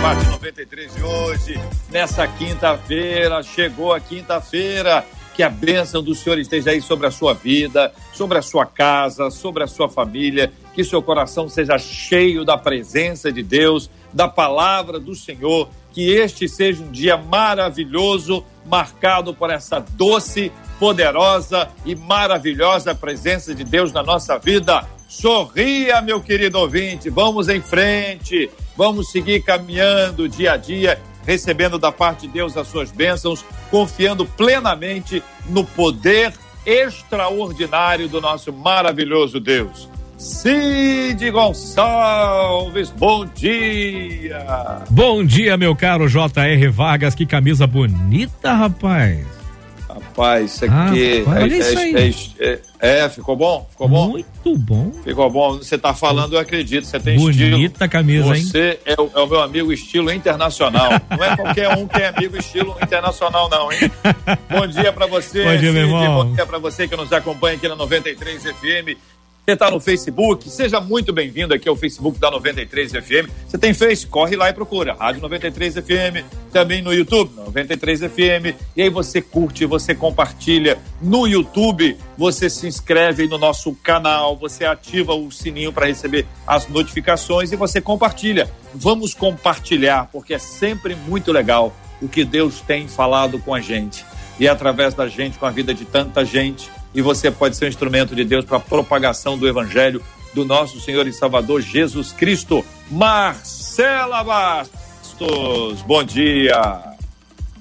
Debate 93 de hoje, nessa quinta-feira, chegou a quinta-feira. Que a bênção do Senhor esteja aí sobre a sua vida, sobre a sua casa, sobre a sua família. Que seu coração seja cheio da presença de Deus, da palavra do Senhor. Que este seja um dia maravilhoso, marcado por essa doce, poderosa e maravilhosa presença de Deus na nossa vida. Sorria, meu querido ouvinte, vamos em frente, vamos seguir caminhando dia a dia, recebendo da parte de Deus as suas bênçãos, confiando plenamente no poder extraordinário do nosso maravilhoso Deus. Cid Gonçalves, bom dia! Bom dia, meu caro J.R. Vargas, que camisa bonita, rapaz. Rapaz, isso aqui. Ah, é, olha isso é- aí. é- é- é, ficou bom? Ficou bom? Muito bom. Ficou bom. Você tá falando, eu acredito. Você tem Bonita estilo. camisa, hein? Você é o, é o meu amigo estilo internacional. Não é qualquer um que é amigo estilo internacional, não, hein? Bom dia pra você. Bom dia, meu Cid. irmão. Bom dia pra você que nos acompanha aqui na 93 FM. Você tá no Facebook, seja muito bem-vindo aqui ao Facebook da 93 FM. Você tem Face? Corre lá e procura. Rádio 93 FM, também no YouTube, 93 FM. E aí você curte, você compartilha no YouTube, você se inscreve no nosso canal, você ativa o sininho para receber as notificações e você compartilha. Vamos compartilhar, porque é sempre muito legal o que Deus tem falado com a gente. E é através da gente, com a vida de tanta gente, e você pode ser um instrumento de Deus para a propagação do Evangelho do nosso Senhor e Salvador Jesus Cristo. Marcela Bastos, bom dia.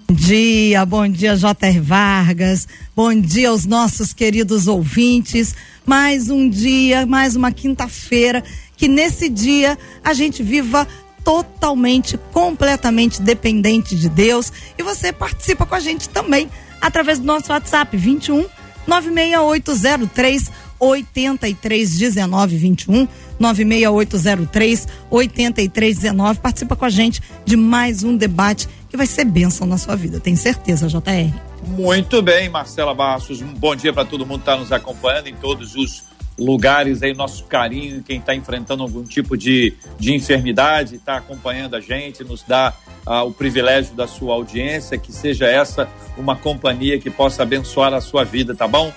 Bom dia, bom dia, J.R. Vargas. Bom dia aos nossos queridos ouvintes. Mais um dia, mais uma quinta-feira, que nesse dia a gente viva totalmente, completamente dependente de Deus. E você participa com a gente também através do nosso WhatsApp 21 96803 8319 21 96803 8319. Participa com a gente de mais um debate que vai ser bênção na sua vida, tem certeza, JR. Muito bem, Marcela Bastos. Um bom dia para todo mundo que está nos acompanhando em todos os lugares aí, nosso carinho, quem está enfrentando algum tipo de, de enfermidade, está acompanhando a gente, nos dá ah, o privilégio da sua audiência, que seja essa uma companhia que possa abençoar a sua vida, tá bom?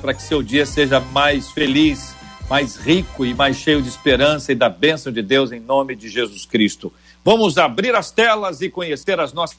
Para que seu dia seja mais feliz, mais rico e mais cheio de esperança e da bênção de Deus em nome de Jesus Cristo. Vamos abrir as telas e conhecer as nossas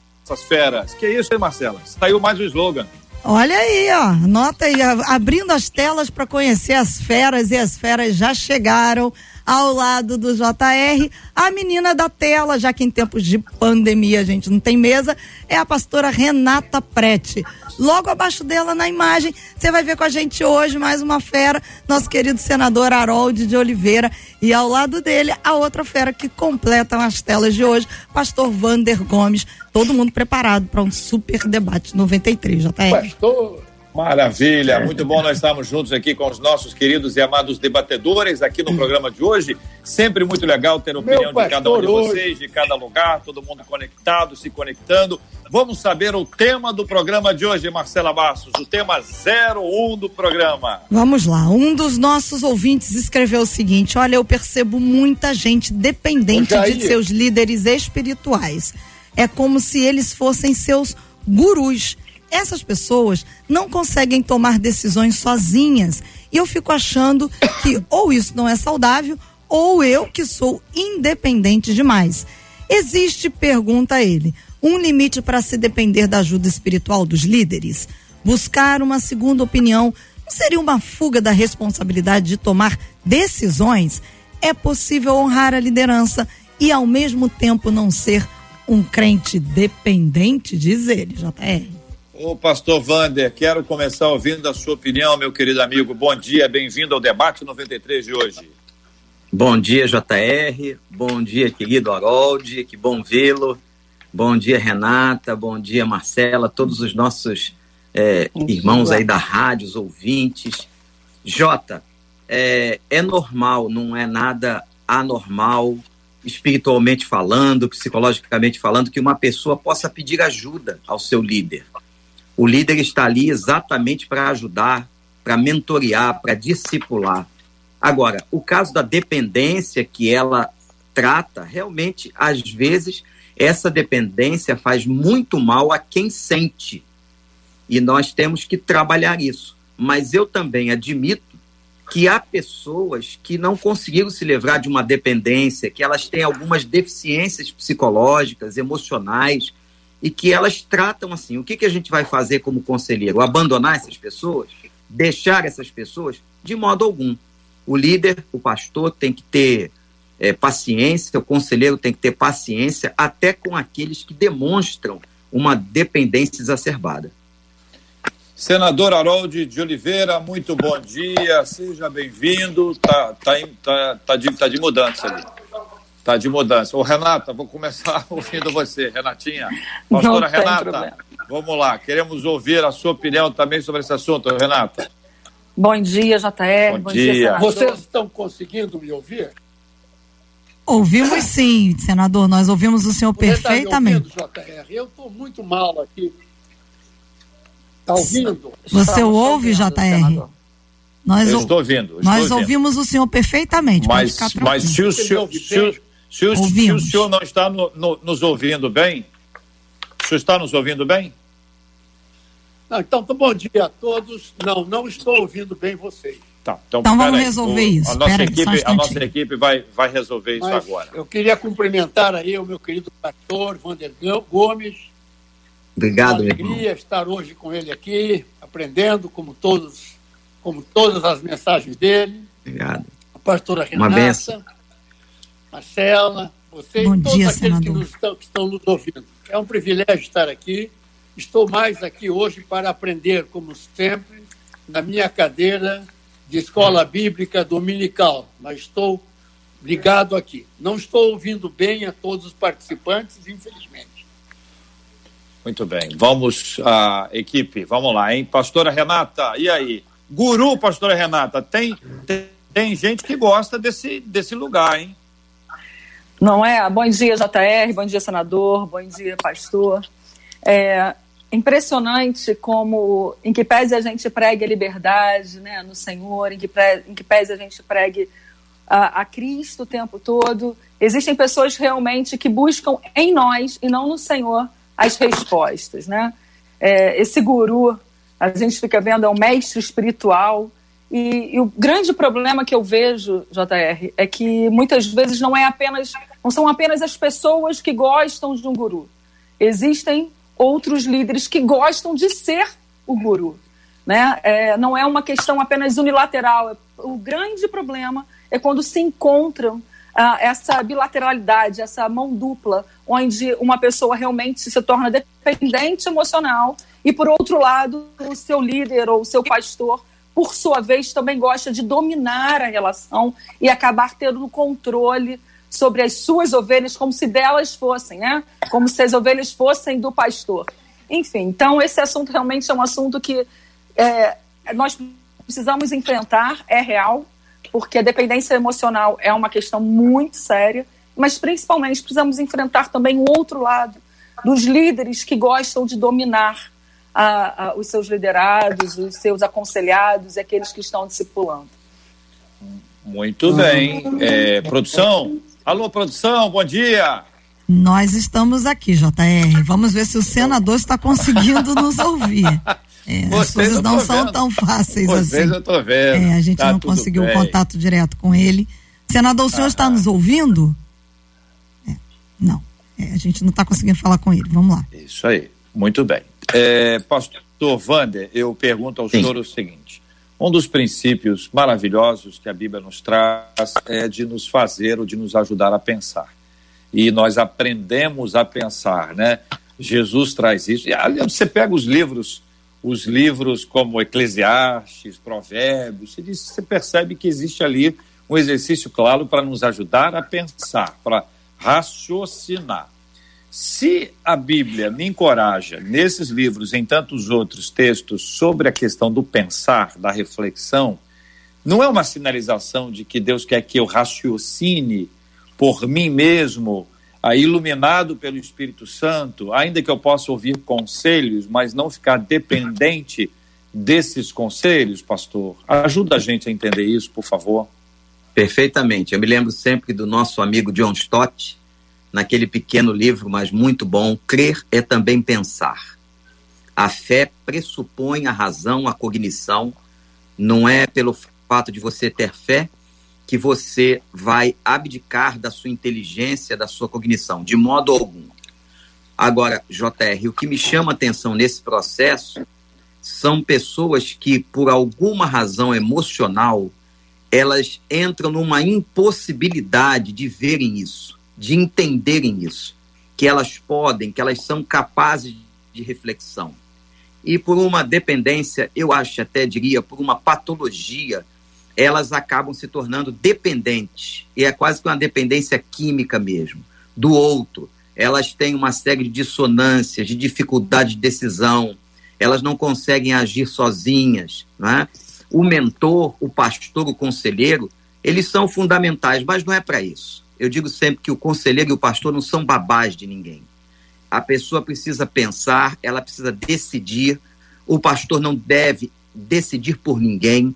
feras. Que isso, hein, Marcela? Saiu mais um slogan. Olha aí, ó, anota aí, abrindo as telas para conhecer as feras e as feras já chegaram ao lado do JR. A menina da tela, já que em tempos de pandemia a gente não tem mesa, é a pastora Renata Prete. Logo abaixo dela na imagem, você vai ver com a gente hoje mais uma fera, nosso querido senador Harold de Oliveira. E ao lado dele, a outra fera que completam as telas de hoje, pastor Vander Gomes. Todo mundo preparado para um super debate 93, JR. Pastor. Maravilha, muito bom nós estarmos juntos aqui com os nossos queridos e amados debatedores aqui no programa de hoje. Sempre muito legal ter a opinião de cada um de vocês, de cada lugar, todo mundo conectado, se conectando. Vamos saber o tema do programa de hoje, Marcela Bastos, o tema 01 do programa. Vamos lá, um dos nossos ouvintes escreveu o seguinte: Olha, eu percebo muita gente dependente Jair. de seus líderes espirituais. É como se eles fossem seus gurus. Essas pessoas não conseguem tomar decisões sozinhas. E eu fico achando que ou isso não é saudável, ou eu que sou independente demais. Existe, pergunta ele, um limite para se depender da ajuda espiritual dos líderes? Buscar uma segunda opinião não seria uma fuga da responsabilidade de tomar decisões? É possível honrar a liderança e, ao mesmo tempo, não ser um crente dependente, diz ele, JR. Ô, pastor Vander, quero começar ouvindo a sua opinião, meu querido amigo. Bom dia, bem-vindo ao debate 93 de hoje. Bom dia, JR. Bom dia, querido Harold. Que bom vê-lo. Bom dia, Renata. Bom dia, Marcela. Todos os nossos é, irmãos aí da rádio, os ouvintes. Jota, é, é normal, não é nada anormal, espiritualmente falando, psicologicamente falando, que uma pessoa possa pedir ajuda ao seu líder. O líder está ali exatamente para ajudar, para mentorear, para discipular. Agora, o caso da dependência que ela trata, realmente, às vezes, essa dependência faz muito mal a quem sente. E nós temos que trabalhar isso. Mas eu também admito que há pessoas que não conseguiram se livrar de uma dependência, que elas têm algumas deficiências psicológicas, emocionais, e que elas tratam assim. O que, que a gente vai fazer como conselheiro? Abandonar essas pessoas? Deixar essas pessoas? De modo algum. O líder, o pastor, tem que ter é, paciência, o conselheiro tem que ter paciência, até com aqueles que demonstram uma dependência exacerbada. Senador Harold de Oliveira, muito bom dia, seja bem-vindo. Tá, tá, tá, tá, de, tá de mudança ali. Tá de mudança. Ô, Renata, vou começar ouvindo você. Renatinha, pastora Renata, problema. vamos lá. Queremos ouvir a sua opinião também sobre esse assunto, Renata. Bom dia, JR. Bom, bom dia. dia Vocês estão conseguindo me ouvir? Ouvimos sim, senador. Nós ouvimos o senhor Você perfeitamente. Tá ouvindo, JR? Eu estou muito mal aqui. Está ouvindo? Você ouve, JR? Nós, eu estou ouvindo. Estou nós ouvindo. ouvimos o senhor perfeitamente. Mas, mas se, o senhor, se, se, o, se o senhor não está no, no, nos ouvindo bem, o senhor está nos ouvindo bem? Não, então, bom dia a todos. Não, não estou ouvindo bem vocês. Tá, então, então vamos aí. resolver o, isso. A nossa, equipe, a nossa equipe vai, vai resolver Mas isso agora. Eu queria cumprimentar aí o meu querido pastor Vander Gomes. Obrigado, Uma alegria estar hoje com ele aqui, aprendendo como todos, como todas as mensagens dele. Obrigado. A pastora Renata. Marcela, você Bom e todos dia, aqueles que, nos estão, que estão nos ouvindo. É um privilégio estar aqui. Estou mais aqui hoje para aprender, como sempre, na minha cadeira de escola bíblica dominical. Mas estou ligado aqui. Não estou ouvindo bem a todos os participantes, infelizmente. Muito bem. Vamos, a equipe, vamos lá, hein? Pastora Renata, e aí? Guru, pastora Renata, tem, tem, tem gente que gosta desse, desse lugar, hein? Não é? Bom dia, JR, bom dia, senador, bom dia, pastor. É impressionante como, em que pese a gente pregue a liberdade né, no Senhor, em que, pre, em que pese a gente pregue a, a Cristo o tempo todo, existem pessoas realmente que buscam em nós e não no Senhor as respostas, né? É, esse guru, a gente fica vendo, é um mestre espiritual, e, e, o grande problema que eu vejo, JR, é que muitas vezes não é apenas, não são apenas as pessoas que gostam de um guru. Existem outros líderes que gostam de ser o guru. Né? É, não é uma questão apenas unilateral. O grande problema é quando se encontram ah, essa bilateralidade, essa mão dupla, onde uma pessoa realmente se torna dependente emocional e, por outro lado, o seu líder ou o seu pastor por sua vez, também gosta de dominar a relação e acabar tendo o controle sobre as suas ovelhas como se delas fossem, né? Como se as ovelhas fossem do pastor. Enfim, então esse assunto realmente é um assunto que é, nós precisamos enfrentar, é real, porque a dependência emocional é uma questão muito séria, mas principalmente precisamos enfrentar também o outro lado dos líderes que gostam de dominar a, a, os seus liderados, os seus aconselhados e aqueles que estão discipulando. Muito bem. É, produção? Alô, produção, bom dia. Nós estamos aqui, JR. Vamos ver se o senador está conseguindo nos ouvir. É, as coisas não são vendo. tão fáceis Vocês assim. eu tô vendo. É, a gente tá não conseguiu o contato direto com ele. Senador, o senhor ah, está nos ouvindo? É, não. É, a gente não está conseguindo falar com ele. Vamos lá. Isso aí. Muito bem. É, pastor Wander, eu pergunto ao Sim. senhor o seguinte: um dos princípios maravilhosos que a Bíblia nos traz é de nos fazer ou de nos ajudar a pensar. E nós aprendemos a pensar, né? Jesus traz isso. E você pega os livros, os livros como Eclesiastes, Provérbios, você, diz, você percebe que existe ali um exercício claro para nos ajudar a pensar, para raciocinar. Se a Bíblia me encoraja, nesses livros, em tantos outros textos, sobre a questão do pensar, da reflexão, não é uma sinalização de que Deus quer que eu raciocine por mim mesmo, iluminado pelo Espírito Santo, ainda que eu possa ouvir conselhos, mas não ficar dependente desses conselhos, pastor? Ajuda a gente a entender isso, por favor. Perfeitamente. Eu me lembro sempre do nosso amigo John Stott, naquele pequeno livro, mas muito bom, Crer é também pensar. A fé pressupõe a razão, a cognição. Não é pelo fato de você ter fé que você vai abdicar da sua inteligência, da sua cognição, de modo algum. Agora, JR, o que me chama atenção nesse processo são pessoas que, por alguma razão emocional, elas entram numa impossibilidade de verem isso, de entenderem isso, que elas podem, que elas são capazes de reflexão. E por uma dependência, eu acho até diria, por uma patologia elas acabam se tornando dependentes. E é quase que uma dependência química mesmo, do outro. Elas têm uma série de dissonâncias, de dificuldade de decisão, elas não conseguem agir sozinhas. Né? O mentor, o pastor, o conselheiro, eles são fundamentais, mas não é para isso. Eu digo sempre que o conselheiro e o pastor não são babás de ninguém. A pessoa precisa pensar, ela precisa decidir. O pastor não deve decidir por ninguém.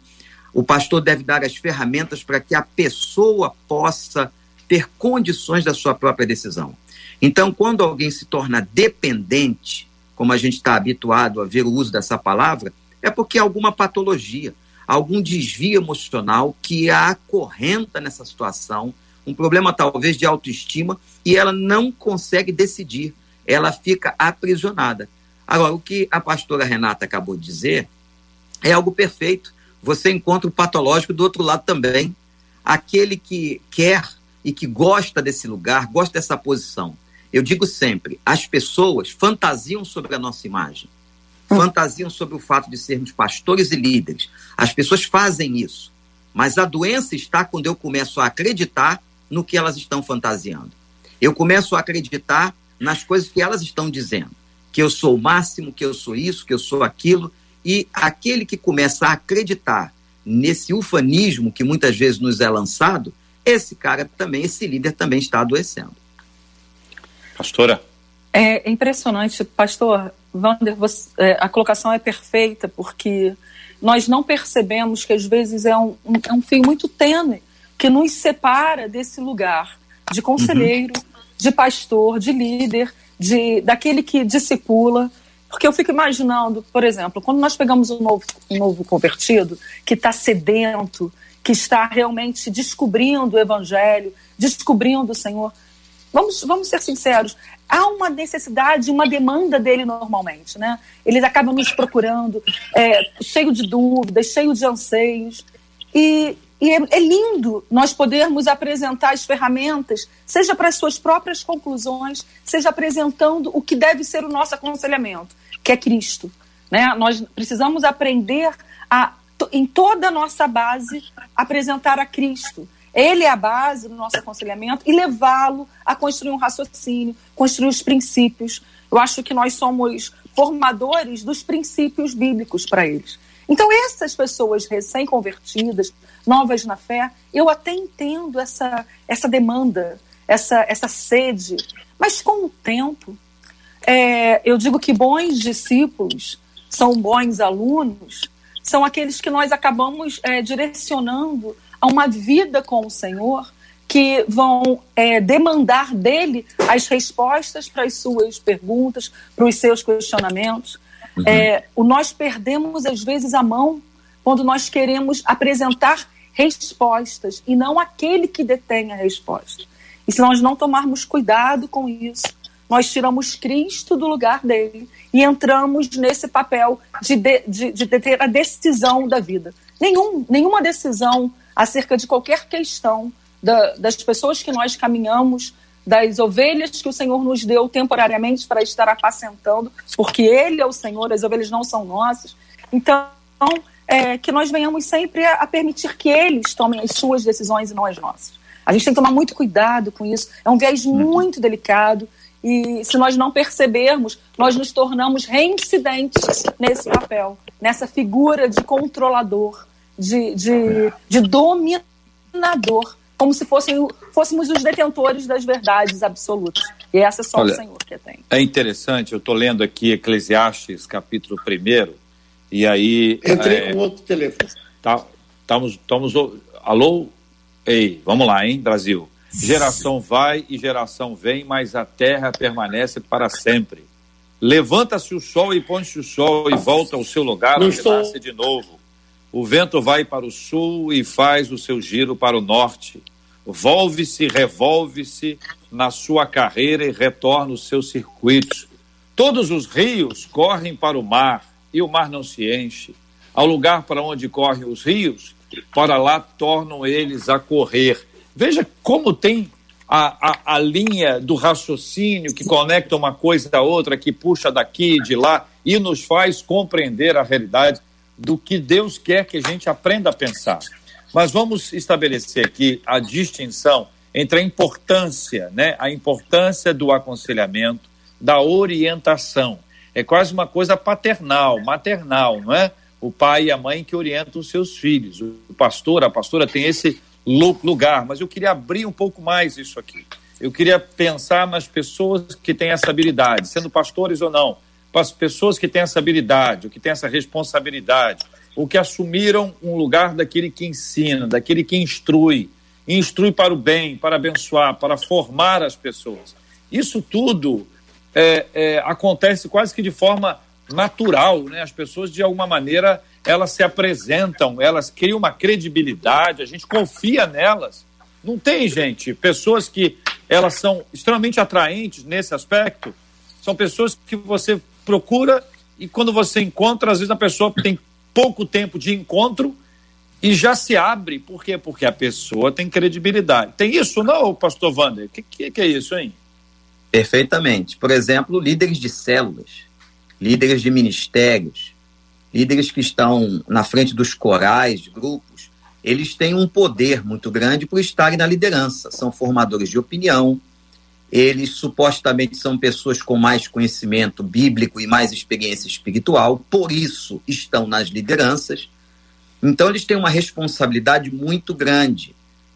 O pastor deve dar as ferramentas para que a pessoa possa ter condições da sua própria decisão. Então, quando alguém se torna dependente, como a gente está habituado a ver o uso dessa palavra, é porque há alguma patologia, algum desvio emocional que a acorrenta nessa situação, um problema talvez de autoestima, e ela não consegue decidir, ela fica aprisionada. Agora, o que a pastora Renata acabou de dizer é algo perfeito você encontra o patológico do outro lado também. Aquele que quer e que gosta desse lugar, gosta dessa posição. Eu digo sempre: as pessoas fantasiam sobre a nossa imagem, hum. fantasiam sobre o fato de sermos pastores e líderes. As pessoas fazem isso. Mas a doença está quando eu começo a acreditar no que elas estão fantasiando. Eu começo a acreditar nas coisas que elas estão dizendo. Que eu sou o máximo, que eu sou isso, que eu sou aquilo, e aquele que começa a acreditar nesse ufanismo que muitas vezes nos é lançado, esse cara também, esse líder também está adoecendo. Pastora? É impressionante, pastor Wander, você, é, a colocação é perfeita, porque nós não percebemos que às vezes é um, um, é um fio muito tênue que nos separa desse lugar de conselheiro, uhum. de pastor, de líder, de daquele que discipula, porque eu fico imaginando, por exemplo, quando nós pegamos um novo, um novo convertido que está sedento, que está realmente descobrindo o Evangelho, descobrindo o Senhor, vamos, vamos ser sinceros, há uma necessidade, uma demanda dele normalmente, né? Eles acabam nos procurando, é, cheio de dúvidas, cheio de anseios. E, e é, é, lindo nós podermos apresentar as ferramentas, seja para as suas próprias conclusões, seja apresentando o que deve ser o nosso aconselhamento, que é Cristo. Né? Nós precisamos aprender a, em toda a nossa base, apresentar a Cristo. Ele é a base do nosso aconselhamento e levá-lo a construir um raciocínio, construir os princípios. Eu acho que nós somos formadores dos princípios bíblicos para eles. Então, essas pessoas recém-convertidas, novas na fé, eu até entendo essa, essa demanda, essa, essa sede, mas com o tempo, é, eu digo que bons discípulos são bons alunos, são aqueles que nós acabamos é, direcionando a uma vida com o Senhor, que vão é, demandar dele as respostas para as suas perguntas, para os seus questionamentos. Uhum. É, o nós perdemos, às vezes, a mão quando nós queremos apresentar respostas e não aquele que detém a resposta. E se nós não tomarmos cuidado com isso, nós tiramos Cristo do lugar dele e entramos nesse papel de, de, de, de ter a decisão da vida. Nenhum, nenhuma decisão acerca de qualquer questão da, das pessoas que nós caminhamos das ovelhas que o Senhor nos deu temporariamente para estar apacentando, porque Ele é o Senhor, as ovelhas não são nossas. Então, é, que nós venhamos sempre a, a permitir que eles tomem as suas decisões e não as nossas. A gente tem que tomar muito cuidado com isso. É um viés uhum. muito delicado. E se nós não percebermos, nós nos tornamos reincidentes nesse papel, nessa figura de controlador, de, de, de dominador, como se fossem, fôssemos os detentores das verdades absolutas. E essa é só Olha, o Senhor que tem. É interessante, eu estou lendo aqui Eclesiastes, capítulo 1, e aí. Entrei é, com outro telefone. Tá, estamos, estamos. Alô? Ei, vamos lá, hein, Brasil? Geração vai e geração vem, mas a terra permanece para sempre. Levanta-se o sol e põe-se o sol e volta ao seu lugar, onde estou... nasce de novo. O vento vai para o sul e faz o seu giro para o norte. Volve-se, revolve-se na sua carreira e retorna os seus circuitos. Todos os rios correm para o mar e o mar não se enche. Ao lugar para onde correm os rios, para lá tornam eles a correr. Veja como tem a, a, a, linha do raciocínio que conecta uma coisa da outra, que puxa daqui e de lá e nos faz compreender a realidade do que Deus quer que a gente aprenda a pensar. Mas vamos estabelecer aqui a distinção entre a importância, né, a importância do aconselhamento, da orientação. É quase uma coisa paternal, maternal, não é? O pai e a mãe que orientam os seus filhos. O pastor, a pastora tem esse lugar, mas eu queria abrir um pouco mais isso aqui. Eu queria pensar nas pessoas que têm essa habilidade, sendo pastores ou não, para as pessoas que têm essa habilidade, ou que têm essa responsabilidade, ou que assumiram um lugar daquele que ensina, daquele que instrui, instrui para o bem, para abençoar, para formar as pessoas. Isso tudo é, é, acontece quase que de forma natural, né? As pessoas de alguma maneira elas se apresentam, elas criam uma credibilidade, a gente confia nelas. Não tem, gente, pessoas que elas são extremamente atraentes nesse aspecto, são pessoas que você procura e quando você encontra, às vezes a pessoa tem pouco tempo de encontro e já se abre. Por quê? Porque a pessoa tem credibilidade. Tem isso não, pastor Wander? O que, que, que é isso, hein? Perfeitamente. Por exemplo, líderes de células, líderes de ministérios, líderes que estão na frente dos corais, grupos, eles têm um poder muito grande por estarem na liderança. São formadores de opinião, eles supostamente são pessoas com mais conhecimento bíblico e mais experiência espiritual, por isso estão nas lideranças. Então, eles têm uma responsabilidade muito grande.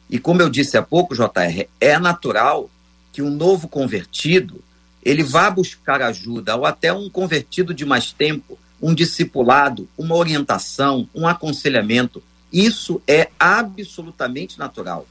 E como eu disse há pouco, JR, é natural que um novo convertido ele vá buscar ajuda, ou até um convertido de mais tempo, um discipulado, uma orientação, um aconselhamento. Isso é absolutamente natural.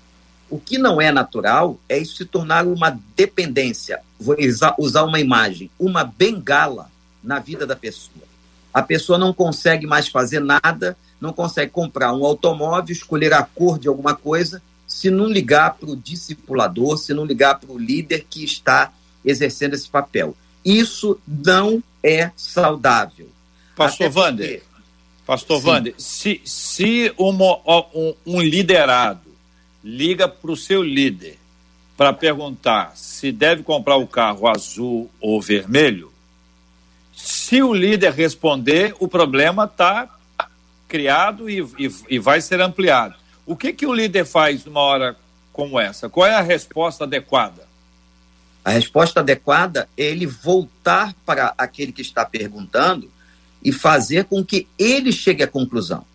O que não é natural é isso se tornar uma dependência. Vou usar uma imagem, uma bengala na vida da pessoa. A pessoa não consegue mais fazer nada, não consegue comprar um automóvel, escolher a cor de alguma coisa, se não ligar para o discipulador, se não ligar para o líder que está exercendo esse papel. Isso não é saudável. Pastor porque... Pastor Sim. Wander, se, se uma, um, um liderado liga para o seu líder para perguntar se deve comprar o carro azul ou vermelho, se o líder responder, o problema está criado e, e, e, vai ser ampliado. O que, que o líder faz numa hora como essa? Qual é a resposta adequada? A resposta adequada é ele voltar para aquele que está perguntando e fazer com que ele chegue à conclusão.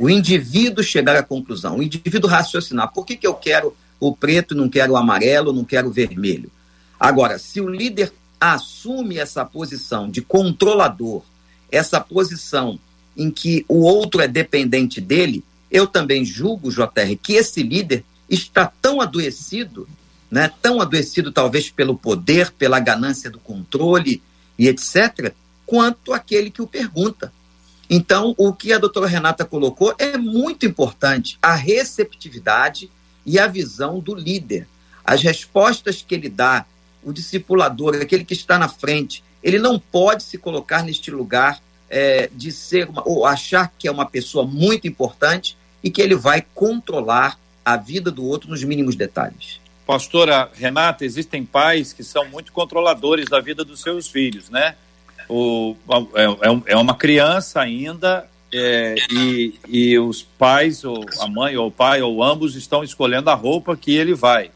O indivíduo chegar à conclusão, o indivíduo raciocinar. Por que, que eu quero o preto, não quero o amarelo, não quero o vermelho? Agora, se o líder assume essa posição de controlador, essa posição em que o outro é dependente dele, eu também julgo, JR, que esse líder está tão adoecido né, tão adoecido talvez pelo poder, pela ganância do controle e etc., quanto aquele que o pergunta. Então, o que a doutora Renata colocou é muito importante, a receptividade e a visão do líder. As respostas que ele dá, o discipulador, aquele que está na frente, ele não pode se colocar neste lugar é, de ser uma, ou achar que é uma pessoa muito importante e que ele vai controlar a vida do outro nos mínimos detalhes. pastora Renata, existem pais que são muito controladores da vida dos seus filhos, né? O, é, é, é uma criança ainda é, e, e os pais, ou a mãe ou o pai, ou ambos, estão escolhendo a roupa que ele vai,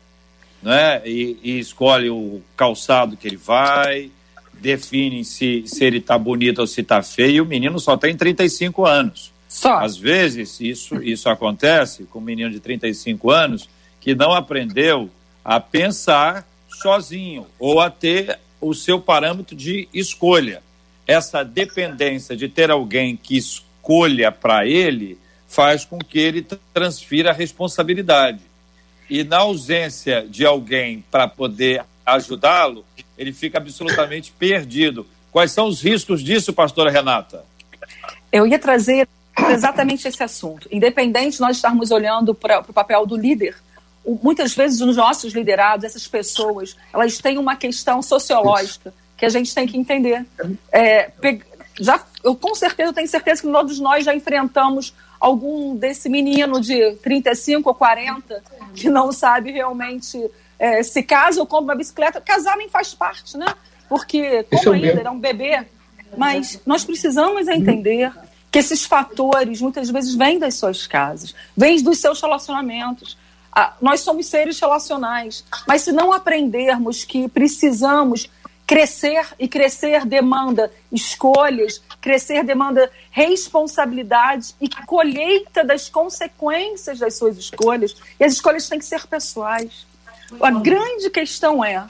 né? E, e escolhe o calçado que ele vai, definem se, se ele está bonito ou se está feio, e o menino só tem 35 anos. Só. Às vezes, isso, isso acontece com um menino de 35 anos que não aprendeu a pensar sozinho ou a ter o seu parâmetro de escolha. Essa dependência de ter alguém que escolha para ele faz com que ele transfira a responsabilidade. E na ausência de alguém para poder ajudá-lo, ele fica absolutamente perdido. Quais são os riscos disso, pastora Renata? Eu ia trazer exatamente esse assunto. Independente de nós estarmos olhando para o papel do líder, muitas vezes os nossos liderados, essas pessoas, elas têm uma questão sociológica que a gente tem que entender. É, já, eu com certeza tenho certeza que todos nós já enfrentamos algum desse menino de 35 ou 40 que não sabe realmente é, se casa ou compra uma bicicleta. Casar nem faz parte, né? Porque, como é ainda é um bebê, mas nós precisamos entender que esses fatores muitas vezes vêm das suas casas, vêm dos seus relacionamentos. Ah, nós somos seres relacionais, mas se não aprendermos que precisamos crescer e crescer demanda escolhas, crescer demanda responsabilidade e colheita das consequências das suas escolhas, e as escolhas têm que ser pessoais. A grande questão é: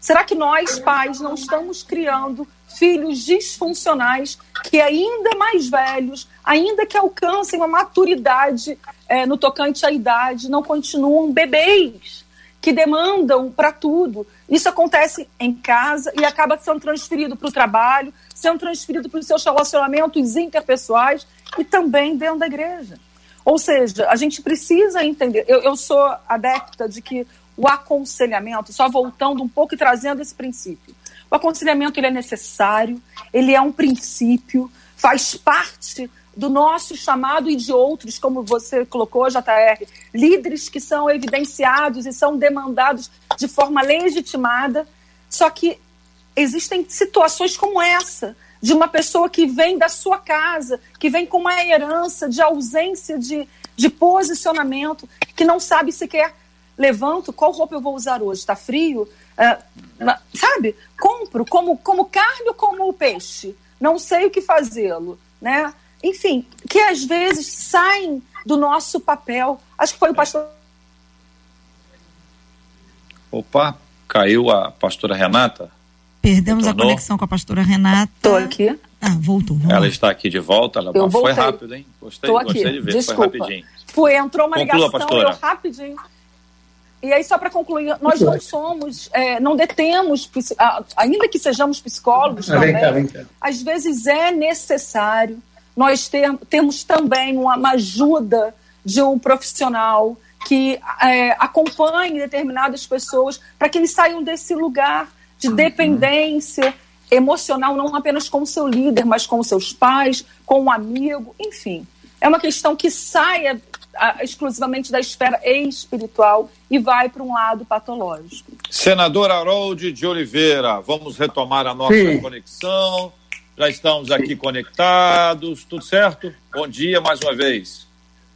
será que nós, pais, não estamos criando filhos disfuncionais que, ainda mais velhos, ainda que alcancem uma maturidade é, no tocante à idade, não continuam bebês? Que demandam para tudo. Isso acontece em casa e acaba sendo transferido para o trabalho, sendo transferido para os seus relacionamentos interpessoais e também dentro da igreja. Ou seja, a gente precisa entender. Eu, eu sou adepta de que o aconselhamento, só voltando um pouco e trazendo esse princípio. O aconselhamento ele é necessário, ele é um princípio, faz parte do nosso chamado e de outros, como você colocou, JR, líderes que são evidenciados e são demandados de forma legitimada. Só que existem situações como essa, de uma pessoa que vem da sua casa, que vem com uma herança de ausência de, de posicionamento, que não sabe sequer levanto, qual roupa eu vou usar hoje? Está frio? Uh, sabe? Compro como, como carne ou como peixe. Não sei o que fazê-lo, né? Enfim, que às vezes saem do nosso papel. Acho que foi o pastor. Opa, caiu a pastora Renata? Perdemos Retornou. a conexão com a pastora Renata. Estou aqui. Ah, voltou. Vamos. Ela está aqui de volta. Ela eu foi rápido, hein? Gostei, gostei de ver. Desculpa. Foi rapidinho. Foi, entrou uma Conclua, ligação, pastora. eu rapidinho e aí, só para concluir, nós não somos, é, não detemos, ainda que sejamos psicólogos também, às vezes é necessário nós ter, termos também uma, uma ajuda de um profissional que é, acompanhe determinadas pessoas para que eles saiam desse lugar de dependência emocional, não apenas com o seu líder, mas com os seus pais, com um amigo, enfim. É uma questão que saia exclusivamente da esfera espiritual e vai para um lado patológico. Senador Harold de Oliveira, vamos retomar a nossa Sim. conexão. Já estamos aqui conectados, tudo certo? Bom dia mais uma vez.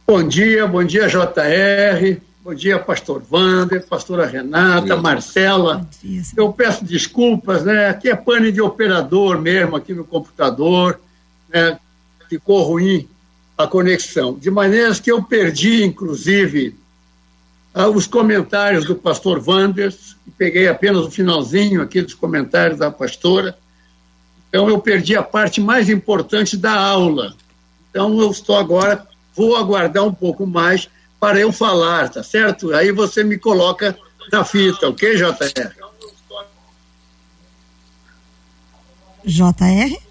Bom dia, bom dia, JR. Bom dia, pastor Wander, pastora Renata, Marcela. Eu peço desculpas, né? Aqui é pane de operador mesmo, aqui no computador. Né? Ficou ruim a conexão. De maneiras que eu perdi, inclusive, ah, os comentários do pastor Wanders, e peguei apenas o finalzinho aqui dos comentários da pastora. Então, eu perdi a parte mais importante da aula. Então, eu estou agora, vou aguardar um pouco mais para eu falar, tá certo? Aí você me coloca na fita, ok, JR? JR?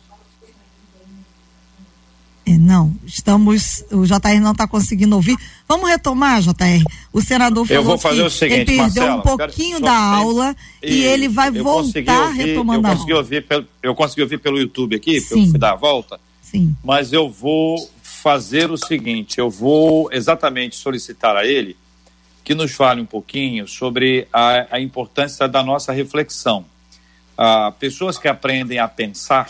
É, não, estamos. O JR não está conseguindo ouvir. Vamos retomar, JR. O senador falou eu vou fazer que o seguinte, ele perdeu Marcela, um pouquinho da aula e, e, ele vai voltar ouvir, retomando eu consegui a aula. Ouvir pelo, eu consegui ouvir pelo YouTube aqui, Sim. eu fui dar a volta. Sim. Mas eu vou fazer o seguinte: eu vou exatamente solicitar a ele que nos fale um pouquinho sobre a, a importância da nossa reflexão. Ah, pessoas que aprendem a pensar,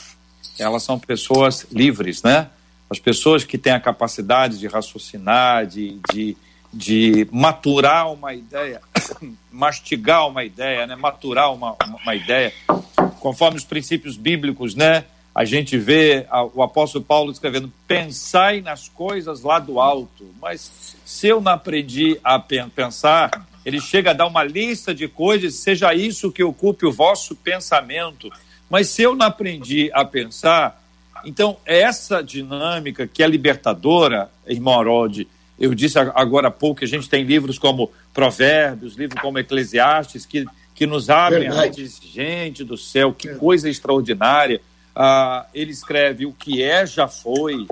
elas são pessoas livres, né? As pessoas que têm a capacidade de raciocinar, de, de, de maturar uma ideia, mastigar uma ideia, né? maturar uma, uma ideia, conforme os princípios bíblicos, né? A gente vê o apóstolo Paulo escrevendo: pensai nas coisas lá do alto. Mas se eu não aprendi a pensar, ele chega a dar uma lista de coisas, seja isso que ocupe o vosso pensamento. Mas se eu não aprendi a pensar, então, essa dinâmica que é libertadora, irmão Harold, eu disse agora há pouco que a gente tem livros como Provérbios, livros como Eclesiastes, que, que nos abrem a diz, gente do céu, que coisa extraordinária. Ah, ele escreve: o que é, já foi,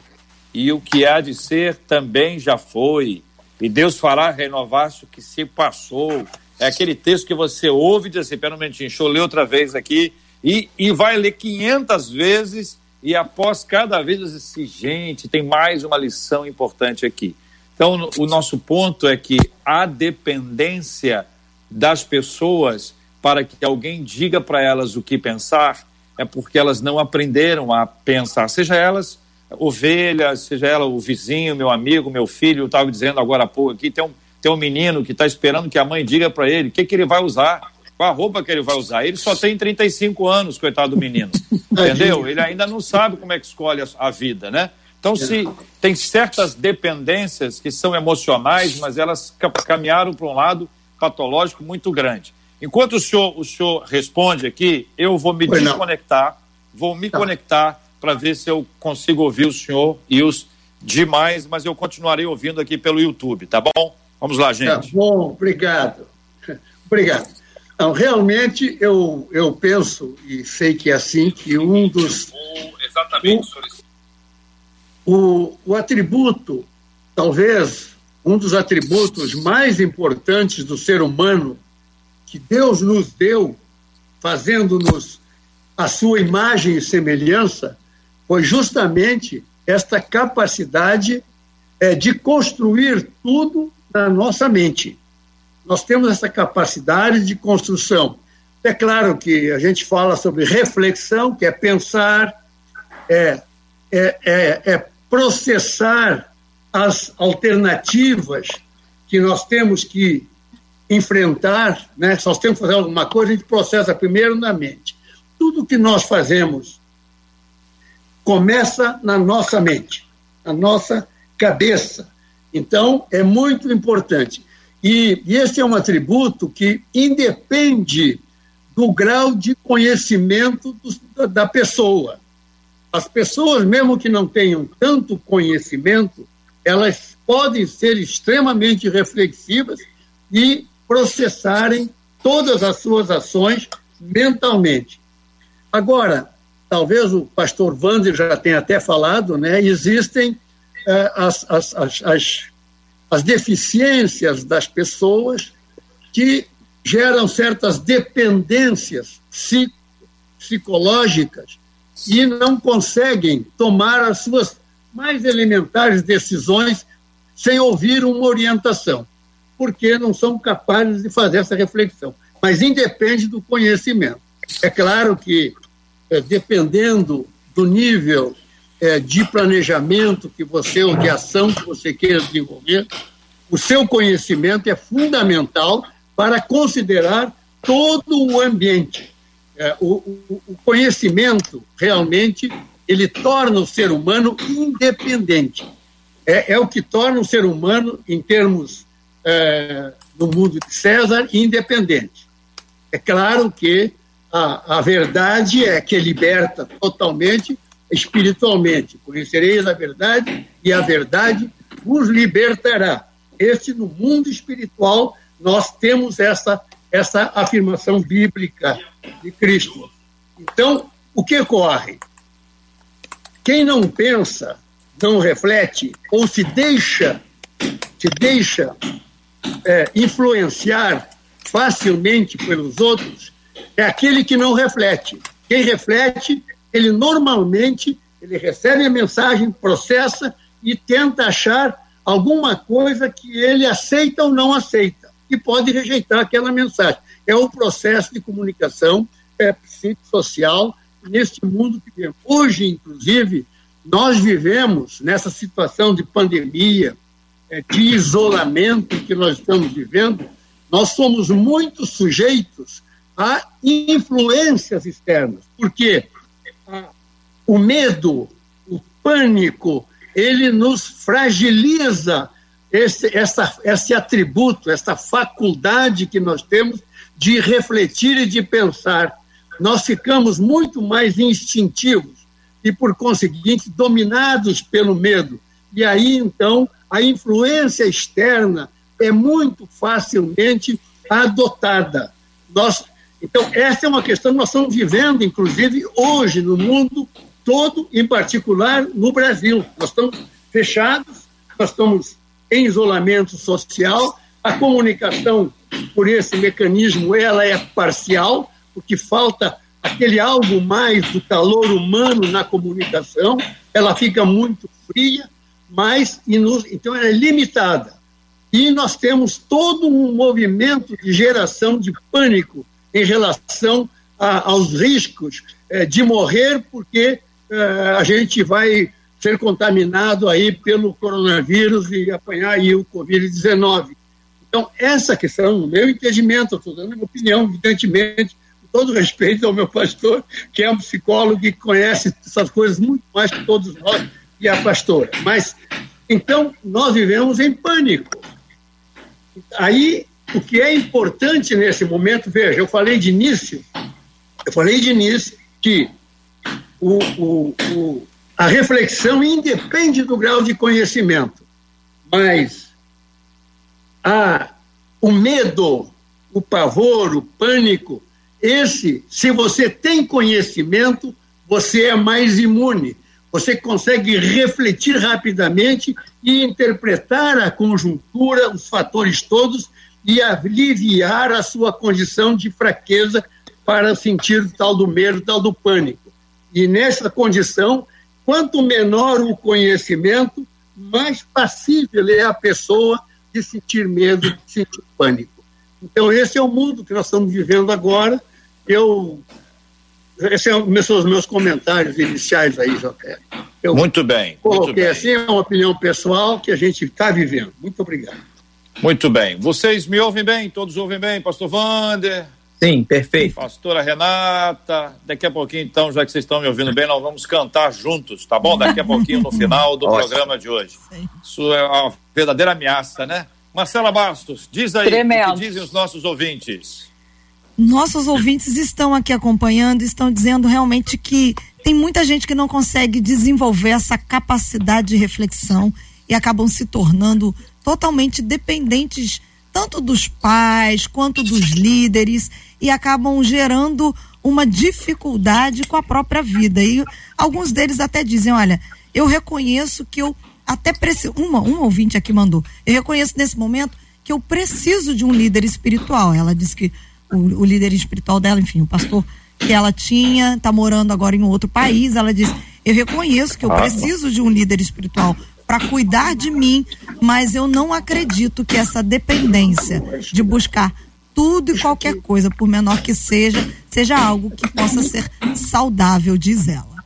e o que há de ser também já foi. E Deus fará renovar-se o que se passou. É aquele texto que você ouve e diz assim: pera um momentinho, deixa eu ler outra vez aqui. E, e vai ler 500 vezes e após cada vez dizer assim, gente, tem mais uma lição importante aqui. Então, o nosso ponto é que a dependência das pessoas para que alguém diga para elas o que pensar é porque elas não aprenderam a pensar, seja elas ovelhas, seja ela o vizinho, meu amigo, meu filho, estava dizendo agora há pouco aqui, tem um, tem um menino que está esperando que a mãe diga para ele o que, que ele vai usar qual a roupa que ele vai usar. Ele só tem 35 anos, coitado do menino. entendeu? Ele ainda não sabe como é que escolhe a, vida, né? Então, se tem certas dependências que são emocionais, mas elas caminharam para um lado patológico muito grande. Enquanto o senhor, o senhor responde aqui, eu vou me pois desconectar, não. vou me tá. conectar para ver se eu consigo ouvir o senhor e os demais, mas eu continuarei ouvindo aqui pelo YouTube, tá bom? Vamos lá, gente. Tá bom, obrigado. Obrigado. Não, realmente eu, eu penso, e sei que é assim, que um dos. Exatamente, o, o, o atributo, talvez um dos atributos mais importantes do ser humano que Deus nos deu, fazendo-nos a sua imagem e semelhança, foi justamente esta capacidade é, de construir tudo na nossa mente nós temos essa capacidade de construção. É claro que a gente fala sobre reflexão, que é pensar, é, é, é, é processar as alternativas que nós temos que enfrentar, né? Se nós temos que fazer alguma coisa, a gente processa primeiro na mente. Tudo que nós fazemos começa na nossa mente, na nossa cabeça. Então, é muito importante. E, e esse é um atributo que independe do grau de conhecimento do, da pessoa. As pessoas, mesmo que não tenham tanto conhecimento, elas podem ser extremamente reflexivas e processarem todas as suas ações mentalmente. Agora, talvez o pastor Wander já tenha até falado, né, existem eh, as, as, as, as as deficiências das pessoas que geram certas dependências psicológicas e não conseguem tomar as suas mais elementares decisões sem ouvir uma orientação, porque não são capazes de fazer essa reflexão. Mas independe do conhecimento. É claro que, é, dependendo do nível é, de planejamento que você, ou de ação que você queira desenvolver, o seu conhecimento é fundamental para considerar todo o ambiente. É, o, o, o, conhecimento realmente ele torna o ser humano independente. É, é o que torna o ser humano, em termos é, no mundo de César, independente. É claro que a, a verdade é que liberta totalmente espiritualmente. Conhecereis a verdade e a verdade vos libertará. Este, no mundo espiritual, nós temos essa, essa afirmação bíblica de Cristo. Então, o que ocorre? Quem não pensa, não reflete, ou se deixa, se deixa é, influenciar facilmente pelos outros, é aquele que não reflete. Quem reflete ele normalmente ele recebe a mensagem, processa e tenta achar alguma coisa que ele aceita ou não aceita. e pode rejeitar aquela mensagem. É o processo de comunicação é, psicossocial neste mundo que vivemos. Hoje, inclusive, nós vivemos nessa situação de pandemia, é, de isolamento que nós estamos vivendo, nós somos muito sujeitos a influências externas, porque o medo, o pânico, ele nos fragiliza esse, essa, esse atributo, essa faculdade que nós temos de refletir e de pensar. Nós ficamos muito mais instintivos e, por conseguinte, dominados pelo medo. E aí, então, a influência externa é muito facilmente adotada. Nós, então, essa é uma questão que nós estamos vivendo, inclusive, hoje no mundo todo, em particular no Brasil. Nós estamos fechados, nós estamos em isolamento social, a comunicação por esse mecanismo ela é parcial, porque falta aquele algo mais do calor humano na comunicação, ela fica muito fria, mas então ela é limitada. E nós temos todo um movimento de geração de pânico em relação a, aos riscos é, de morrer, porque é, a gente vai ser contaminado aí pelo coronavírus e apanhar aí o Covid-19. Então, essa questão, no meu entendimento, estou dando minha opinião, evidentemente, com todo respeito ao meu pastor, que é um psicólogo e conhece essas coisas muito mais que todos nós e a pastora. Mas, então, nós vivemos em pânico. Aí, o que é importante nesse momento, veja, eu falei de início, eu falei de início que o, o, o, a reflexão independe do grau de conhecimento, mas a, o medo, o pavor, o pânico, esse, se você tem conhecimento, você é mais imune. Você consegue refletir rapidamente e interpretar a conjuntura, os fatores todos e aliviar a sua condição de fraqueza para sentir tal do medo, tal do pânico. E nessa condição, quanto menor o conhecimento, mais passível é a pessoa de sentir medo, de sentir pânico. Então, esse é o mundo que nós estamos vivendo agora. Eu esses é são os meus comentários iniciais aí, Joté. Eu muito bem. Coloquei muito bem. assim, é uma opinião pessoal que a gente está vivendo. Muito obrigado. Muito bem. Vocês me ouvem bem? Todos ouvem bem? Pastor Wander? Sim, perfeito. Pastora Renata, daqui a pouquinho, então, já que vocês estão me ouvindo bem, nós vamos cantar juntos, tá bom? Daqui a pouquinho, no final do programa de hoje. Isso é uma verdadeira ameaça, né? Marcela Bastos, diz aí Tremendo. o que dizem os nossos ouvintes. Nossos ouvintes estão aqui acompanhando, estão dizendo realmente que tem muita gente que não consegue desenvolver essa capacidade de reflexão e acabam se tornando totalmente dependentes tanto dos pais quanto dos líderes e acabam gerando uma dificuldade com a própria vida. E alguns deles até dizem: olha, eu reconheço que eu até preciso. Uma, um ouvinte aqui mandou. Eu reconheço nesse momento que eu preciso de um líder espiritual. Ela disse que o, o líder espiritual dela, enfim, o pastor que ela tinha, está morando agora em um outro país. Ela disse: Eu reconheço que eu preciso de um líder espiritual para cuidar de mim, mas eu não acredito que essa dependência de buscar tudo e qualquer coisa, por menor que seja, seja algo que possa ser saudável, diz ela.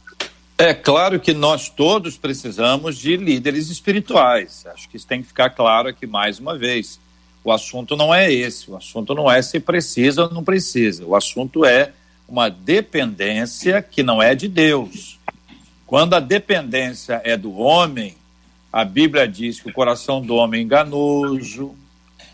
É claro que nós todos precisamos de líderes espirituais. Acho que isso tem que ficar claro aqui mais uma vez. O assunto não é esse. O assunto não é se precisa ou não precisa. O assunto é uma dependência que não é de Deus. Quando a dependência é do homem, a Bíblia diz que o coração do homem é enganoso,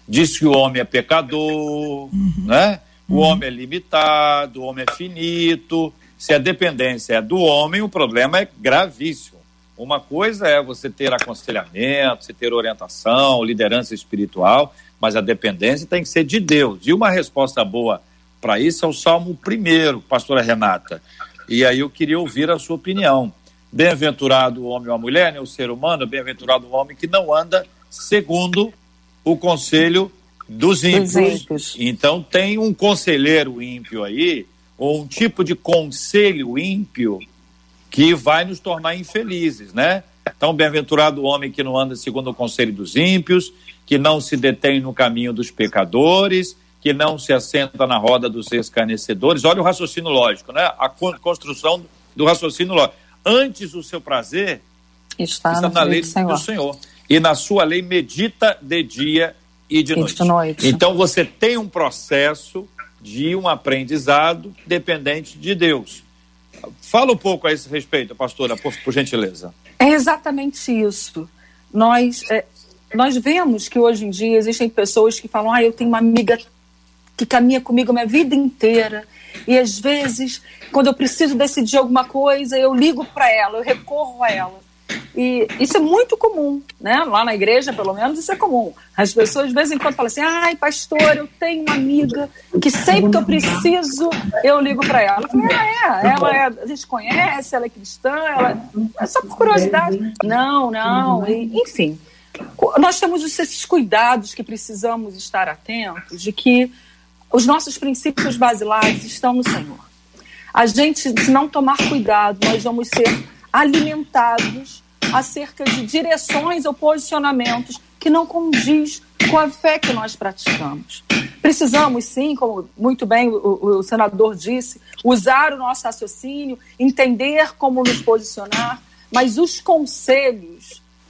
diz que o homem é pecador, uhum. né? O uhum. homem é limitado, o homem é finito. Se a dependência é do homem, o problema é gravíssimo. Uma coisa é você ter aconselhamento, você ter orientação, liderança espiritual, mas a dependência tem que ser de Deus. E uma resposta boa para isso é o Salmo 1, pastora Renata. E aí eu queria ouvir a sua opinião. Bem-aventurado o homem ou a mulher, né, o ser humano, bem-aventurado o homem que não anda segundo o conselho dos ímpios. Então tem um conselheiro ímpio aí, ou um tipo de conselho ímpio que vai nos tornar infelizes, né? Então, bem-aventurado o homem que não anda segundo o conselho dos ímpios, que não se detém no caminho dos pecadores, que não se assenta na roda dos escarnecedores. Olha o raciocínio lógico, né? A construção do raciocínio lógico. Antes o seu prazer está, está na lei do Senhor. do Senhor. E na sua lei medita de dia e de, e noite. de noite. Então você tem um processo de um aprendizado dependente de Deus. Fala um pouco a esse respeito, pastora, por, por gentileza. É exatamente isso. Nós, é, nós vemos que hoje em dia existem pessoas que falam: ah, eu tenho uma amiga que caminha comigo a minha vida inteira. E às vezes, quando eu preciso decidir alguma coisa, eu ligo para ela, eu recorro a ela. E isso é muito comum, né? Lá na igreja, pelo menos, isso é comum. As pessoas, de vez em quando, falam assim: ai, pastor, eu tenho uma amiga que sempre que eu preciso, eu ligo para ela. Eu falo, ah, é, ela é, a gente conhece, ela é cristã, ela é só por curiosidade. Não, não, e, enfim. Nós temos esses cuidados que precisamos estar atentos de que os nossos princípios basilares estão no Senhor. A gente, se não tomar cuidado, nós vamos ser alimentados acerca de direções ou posicionamentos que não condiz com a fé que nós praticamos. Precisamos, sim, como muito bem o, o, senador disse, usar o nosso raciocínio, entender como nos posicionar, mas os conselhos,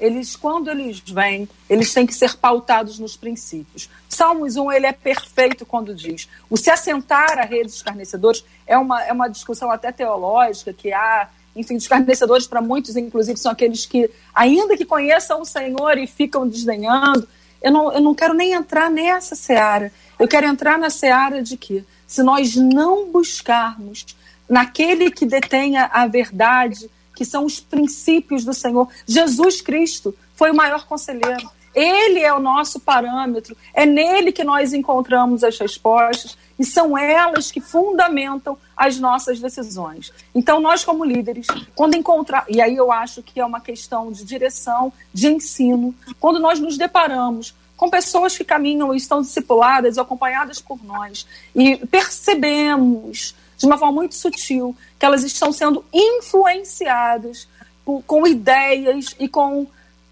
eles, quando eles vêm, eles têm que ser pautados nos princípios. Salmos 1, ele é perfeito quando diz, o se assentar a redes escarnecedores é uma, é uma discussão até teológica, que há enfim, escarnecedores para muitos, inclusive, são aqueles que, ainda que conheçam o Senhor e ficam desdenhando. Eu não, eu não quero nem entrar nessa seara. Eu quero entrar na seara de que, se nós não buscarmos naquele que detenha a verdade, que são os princípios do Senhor, Jesus Cristo foi o maior conselheiro. Ele é o nosso parâmetro, é nele que nós encontramos as respostas e são elas que fundamentam as nossas decisões. Então, nós, como líderes, quando encontrar, e aí eu acho que é uma questão de direção, de ensino, quando nós nos deparamos com pessoas que caminham e estão discipuladas, acompanhadas por nós, e percebemos de uma forma muito sutil que elas estão sendo influenciadas por, com ideias e com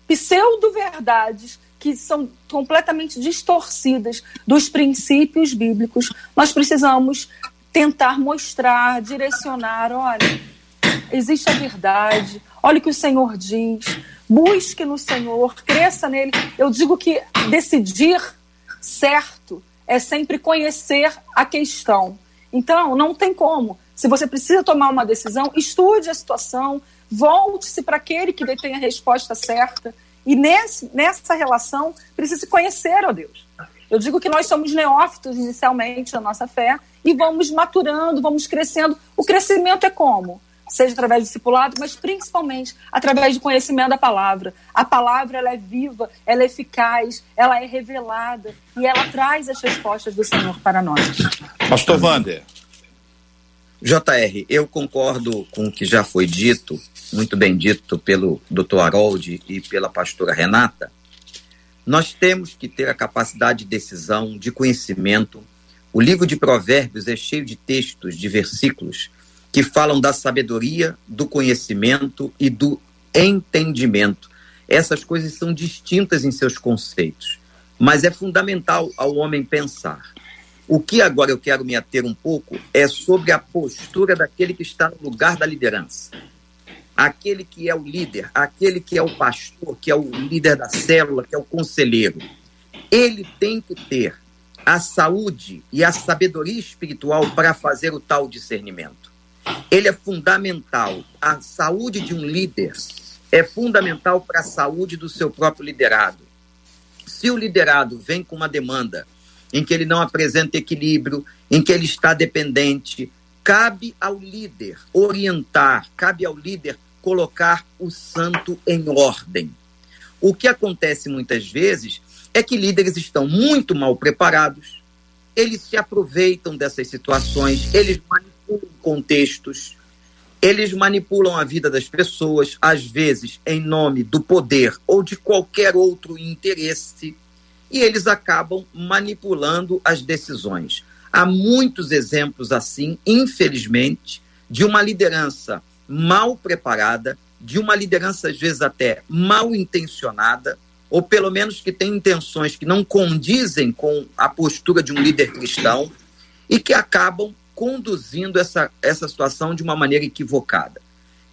pseudo-verdades que são completamente distorcidas dos princípios bíblicos, nós precisamos tentar mostrar, direcionar, olha, existe a verdade, olha o que o Senhor diz, busque no Senhor, cresça nele. Eu digo que decidir certo é sempre conhecer a questão. Então, não tem como. Se você precisa tomar uma decisão, estude a situação, Volte-se para aquele que detém a resposta certa. E nesse, nessa relação, precisa se conhecer, ó Deus. Eu digo que nós somos neófitos inicialmente na nossa fé e vamos maturando, vamos crescendo. O crescimento é como? Seja através do discipulado, mas principalmente através do conhecimento da palavra. A palavra ela é viva, ela é eficaz, ela é revelada e ela traz as respostas do Senhor para nós. Pastor Wander. JR, eu concordo com o que já foi dito muito bem dito pelo Dr. Harold e pela pastora Renata, nós temos que ter a capacidade de decisão, de conhecimento. O livro de Provérbios é cheio de textos, de versículos, que falam da sabedoria, do conhecimento e do entendimento. Essas coisas são distintas em seus conceitos, mas é fundamental ao homem pensar. O que agora eu quero me ater um pouco é sobre a postura daquele que está no lugar da liderança aquele que é o líder, aquele que é o pastor, que é o líder da célula, que é o conselheiro, ele tem que ter a saúde e a sabedoria espiritual para fazer o tal discernimento. Ele é fundamental. A saúde de um líder é fundamental para a saúde do seu próprio liderado. Se o liderado vem com uma demanda em que ele não apresenta equilíbrio, em que ele está dependente, cabe ao líder orientar, cabe ao líder colocar o santo em ordem. O que acontece muitas vezes é que líderes estão muito mal preparados, eles se aproveitam dessas situações, eles contextos, eles manipulam a vida das pessoas, às vezes em nome do poder ou de qualquer outro interesse, e eles acabam manipulando as decisões. Há muitos exemplos assim, infelizmente, de uma liderança mal preparada, de uma liderança às vezes até mal intencionada, ou pelo menos que têm intenções que não condizem com a postura de um líder cristão e que acabam conduzindo essa, essa situação de uma maneira equivocada.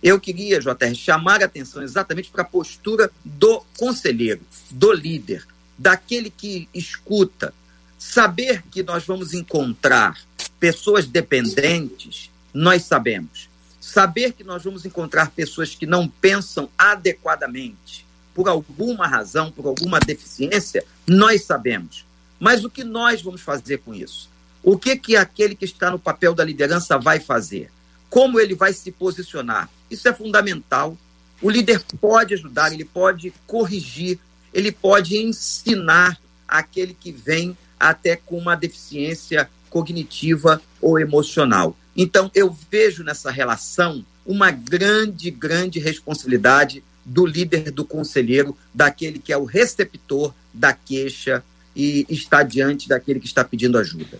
Eu queria, JR, chamar a atenção exatamente para a postura do conselheiro, do líder, daquele que escuta. Saber que nós vamos encontrar pessoas dependentes, nós sabemos. Saber que nós vamos encontrar pessoas que não pensam adequadamente, por alguma razão, por alguma deficiência, nós sabemos. Mas o que nós vamos fazer com isso? O que que aquele que está no papel da liderança vai fazer? Como ele vai se posicionar? Isso é fundamental. O líder pode ajudar, ele pode corrigir, ele pode ensinar aquele que vem até com uma deficiência cognitiva ou emocional. Então, eu vejo nessa relação uma grande, grande responsabilidade do líder, do conselheiro, daquele que é o receptor da queixa e está diante daquele que está pedindo ajuda.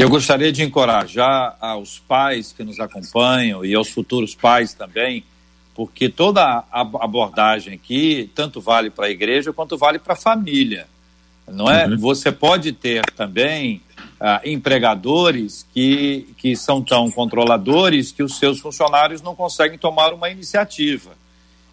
Eu gostaria de encorajar aos pais que nos acompanham e aos futuros pais também, porque toda a abordagem aqui tanto vale para a igreja quanto vale para a família, não é? Uhum. Você pode ter também ah, empregadores que, que são tão controladores que os seus funcionários não conseguem tomar uma iniciativa.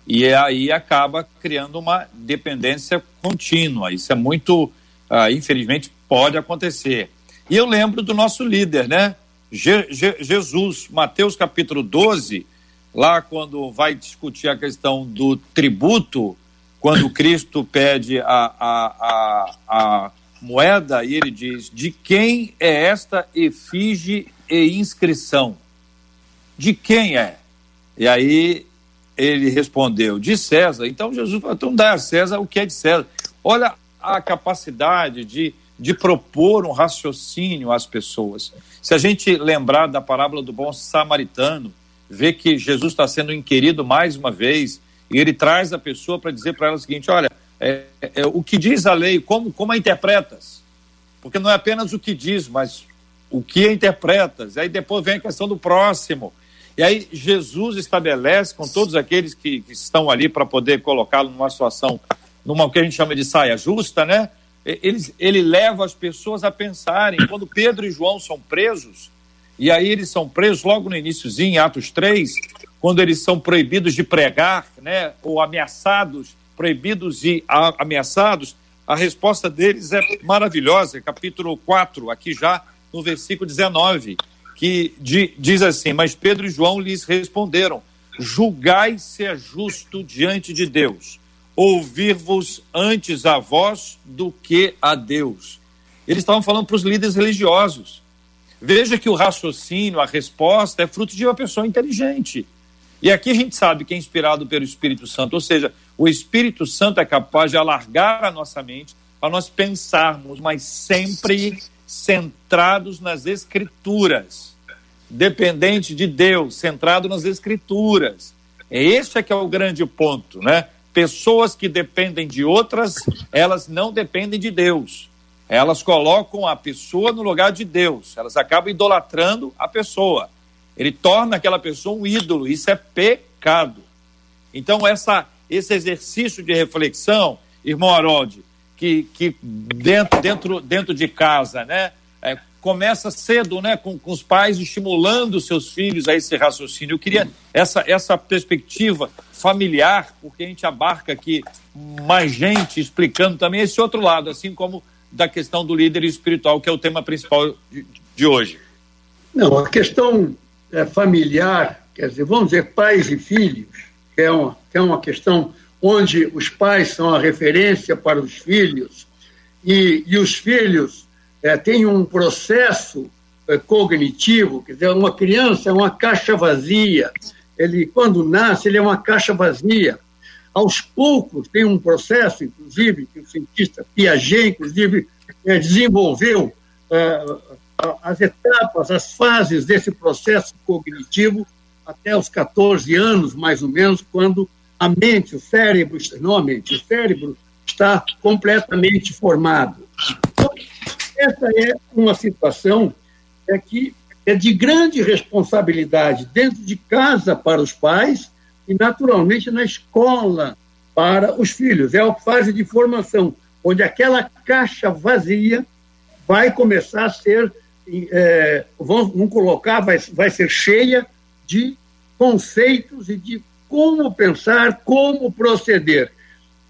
E aí acaba criando uma dependência contínua. Isso é muito, ah, infelizmente, pode acontecer. E eu lembro do nosso líder, né? Je, Je, Jesus, Mateus capítulo 12, lá quando vai discutir a questão do tributo, quando Cristo pede a, a, a, a moeda, e ele diz: De quem é esta efígie e inscrição? De quem é? E aí ele respondeu: De César. Então Jesus falou: Então dá a César o que é de César. Olha a capacidade de de propor um raciocínio às pessoas. Se a gente lembrar da parábola do bom samaritano, ver que Jesus está sendo inquirido mais uma vez, e ele traz a pessoa para dizer para ela o seguinte: olha, é, é, o que diz a lei, como, como a interpretas? Porque não é apenas o que diz, mas o que interpretas. Aí depois vem a questão do próximo. E aí Jesus estabelece com todos aqueles que, que estão ali para poder colocá-lo numa situação, numa que a gente chama de saia justa, né? Ele, ele leva as pessoas a pensarem. Quando Pedro e João são presos, e aí eles são presos logo no iníciozinho, em Atos 3, quando eles são proibidos de pregar, né, ou ameaçados, proibidos e ameaçados, a resposta deles é maravilhosa, capítulo 4, aqui já no versículo 19, que diz assim: Mas Pedro e João lhes responderam: Julgai se é justo diante de Deus ouvir-vos antes a vós do que a Deus. Eles estavam falando para os líderes religiosos. Veja que o raciocínio, a resposta é fruto de uma pessoa inteligente. E aqui a gente sabe que é inspirado pelo Espírito Santo, ou seja, o Espírito Santo é capaz de alargar a nossa mente para nós pensarmos, mas sempre centrados nas Escrituras, dependente de Deus, centrado nas Escrituras. Esse é que é o grande ponto, né? Pessoas que dependem de outras, elas não dependem de Deus. Elas colocam a pessoa no lugar de Deus. Elas acabam idolatrando a pessoa. Ele torna aquela pessoa um ídolo. Isso é pecado. Então, essa, esse exercício de reflexão, irmão Harold, que, que dentro, dentro, dentro de casa, né? É, começa cedo, né, com, com os pais estimulando seus filhos a esse raciocínio. Eu queria essa, essa perspectiva familiar, porque a gente abarca aqui mais gente explicando também esse outro lado, assim como da questão do líder espiritual, que é o tema principal de, hoje. Não, a questão é, familiar, quer dizer, vamos dizer, pais e filhos, que é uma, que é uma questão onde os pais são a referência para os filhos e, e os filhos é, têm um processo é, cognitivo, quer dizer, uma criança é uma caixa vazia, ele quando nasce, ele é uma caixa vazia. Aos poucos, tem um processo, inclusive, que o cientista Piaget, inclusive, é, desenvolveu é, as etapas, as fases desse processo cognitivo até os 14 anos, mais ou menos, quando a mente, o cérebro, não a mente, o cérebro está completamente formado. Então, essa é uma situação é que é de grande responsabilidade dentro de casa para os pais e, naturalmente, na escola para os filhos. É a fase de formação, onde aquela caixa vazia vai começar a ser, é, colocar, vai, vai ser cheia de conceitos e de como pensar, como proceder.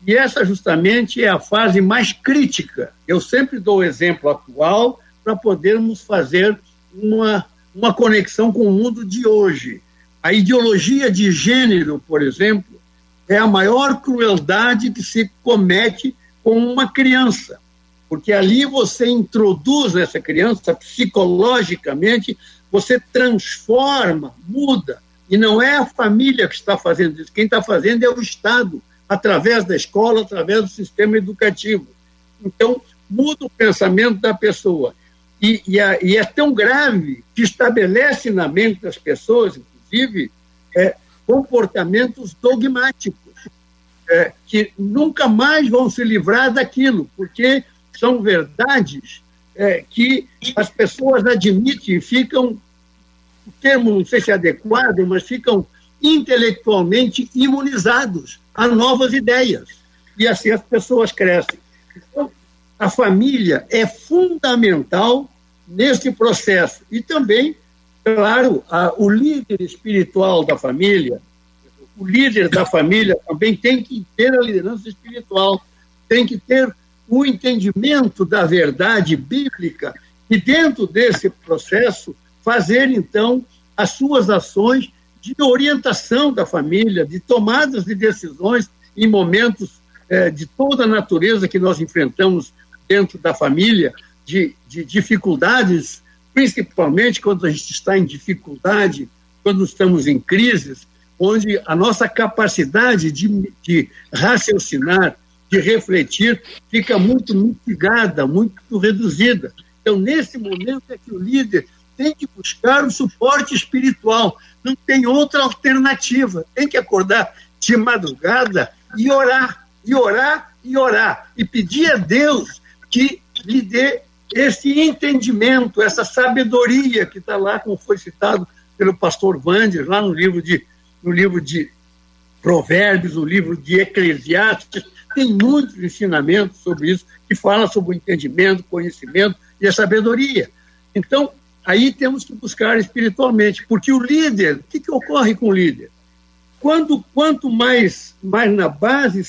E essa justamente é a fase mais crítica. Eu sempre dou o exemplo atual para podermos fazer uma, uma conexão com o mundo de hoje. A ideologia de gênero, por exemplo, é a maior crueldade que se comete com uma criança, porque ali você introduz essa criança psicologicamente, você transforma, muda, e não é a família que está fazendo isso, quem está fazendo é o Estado, através da escola, através do sistema educativo. Então, muda o pensamento da pessoa. E, e, a, e é tão grave que estabelece na mente das pessoas, inclusive, é, comportamentos dogmáticos, é, que nunca mais vão se livrar daquilo, porque são verdades é, que as pessoas admitem, ficam o termo não sei se é adequado, mas ficam intelectualmente imunizados a novas ideias. E assim as pessoas crescem. Então, a família é fundamental nesse processo. E também, claro, a, o líder espiritual da família, o líder da família também tem que ter a liderança espiritual, tem que ter o entendimento da verdade bíblica e, dentro desse processo, fazer então as suas ações de orientação da família, de tomadas de decisões em momentos eh, de toda a natureza que nós enfrentamos dentro da família, de, de dificuldades, principalmente quando a gente está em dificuldade, quando estamos em crises, onde a nossa capacidade de, de raciocinar, de refletir, fica muito mitigada, muito reduzida. Então, nesse momento é que o líder tem que buscar o suporte espiritual, não tem outra alternativa. Tem que acordar de madrugada e orar, e orar, e orar, e pedir a Deus que lhe dê esse entendimento, essa sabedoria que está lá, como foi citado pelo pastor Wander, lá no livro de, no livro de Provérbios, no livro de Eclesiastes, tem muitos ensinamentos sobre isso, que fala sobre o entendimento, conhecimento e a sabedoria. Então, Aí temos que buscar espiritualmente, porque o líder, o que, que ocorre com o líder? Quando, quanto mais, mais na, base,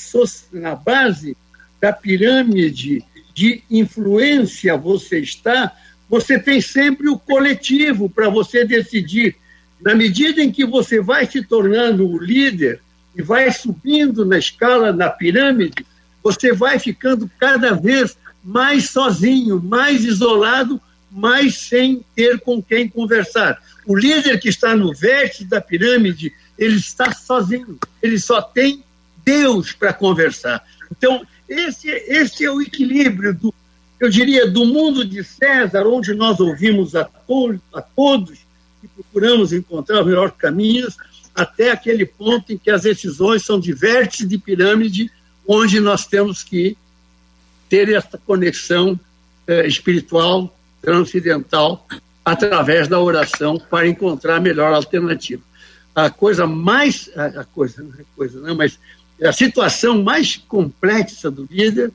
na base da pirâmide de influência você está, você tem sempre o coletivo para você decidir. Na medida em que você vai se tornando o líder e vai subindo na escala, na pirâmide, você vai ficando cada vez mais sozinho, mais isolado, mas sem ter com quem conversar. O líder que está no vértice da pirâmide, ele está sozinho, ele só tem Deus para conversar. Então, esse, esse é o equilíbrio do, eu diria, do mundo de César, onde nós ouvimos a, to a todos e procuramos encontrar os melhores caminhos, até aquele ponto em que as decisões são de vértice de pirâmide, onde nós temos que ter essa conexão eh, espiritual transcendental através da oração para encontrar a melhor alternativa. A coisa mais, a coisa, não é coisa, não, mas a situação mais complexa do líder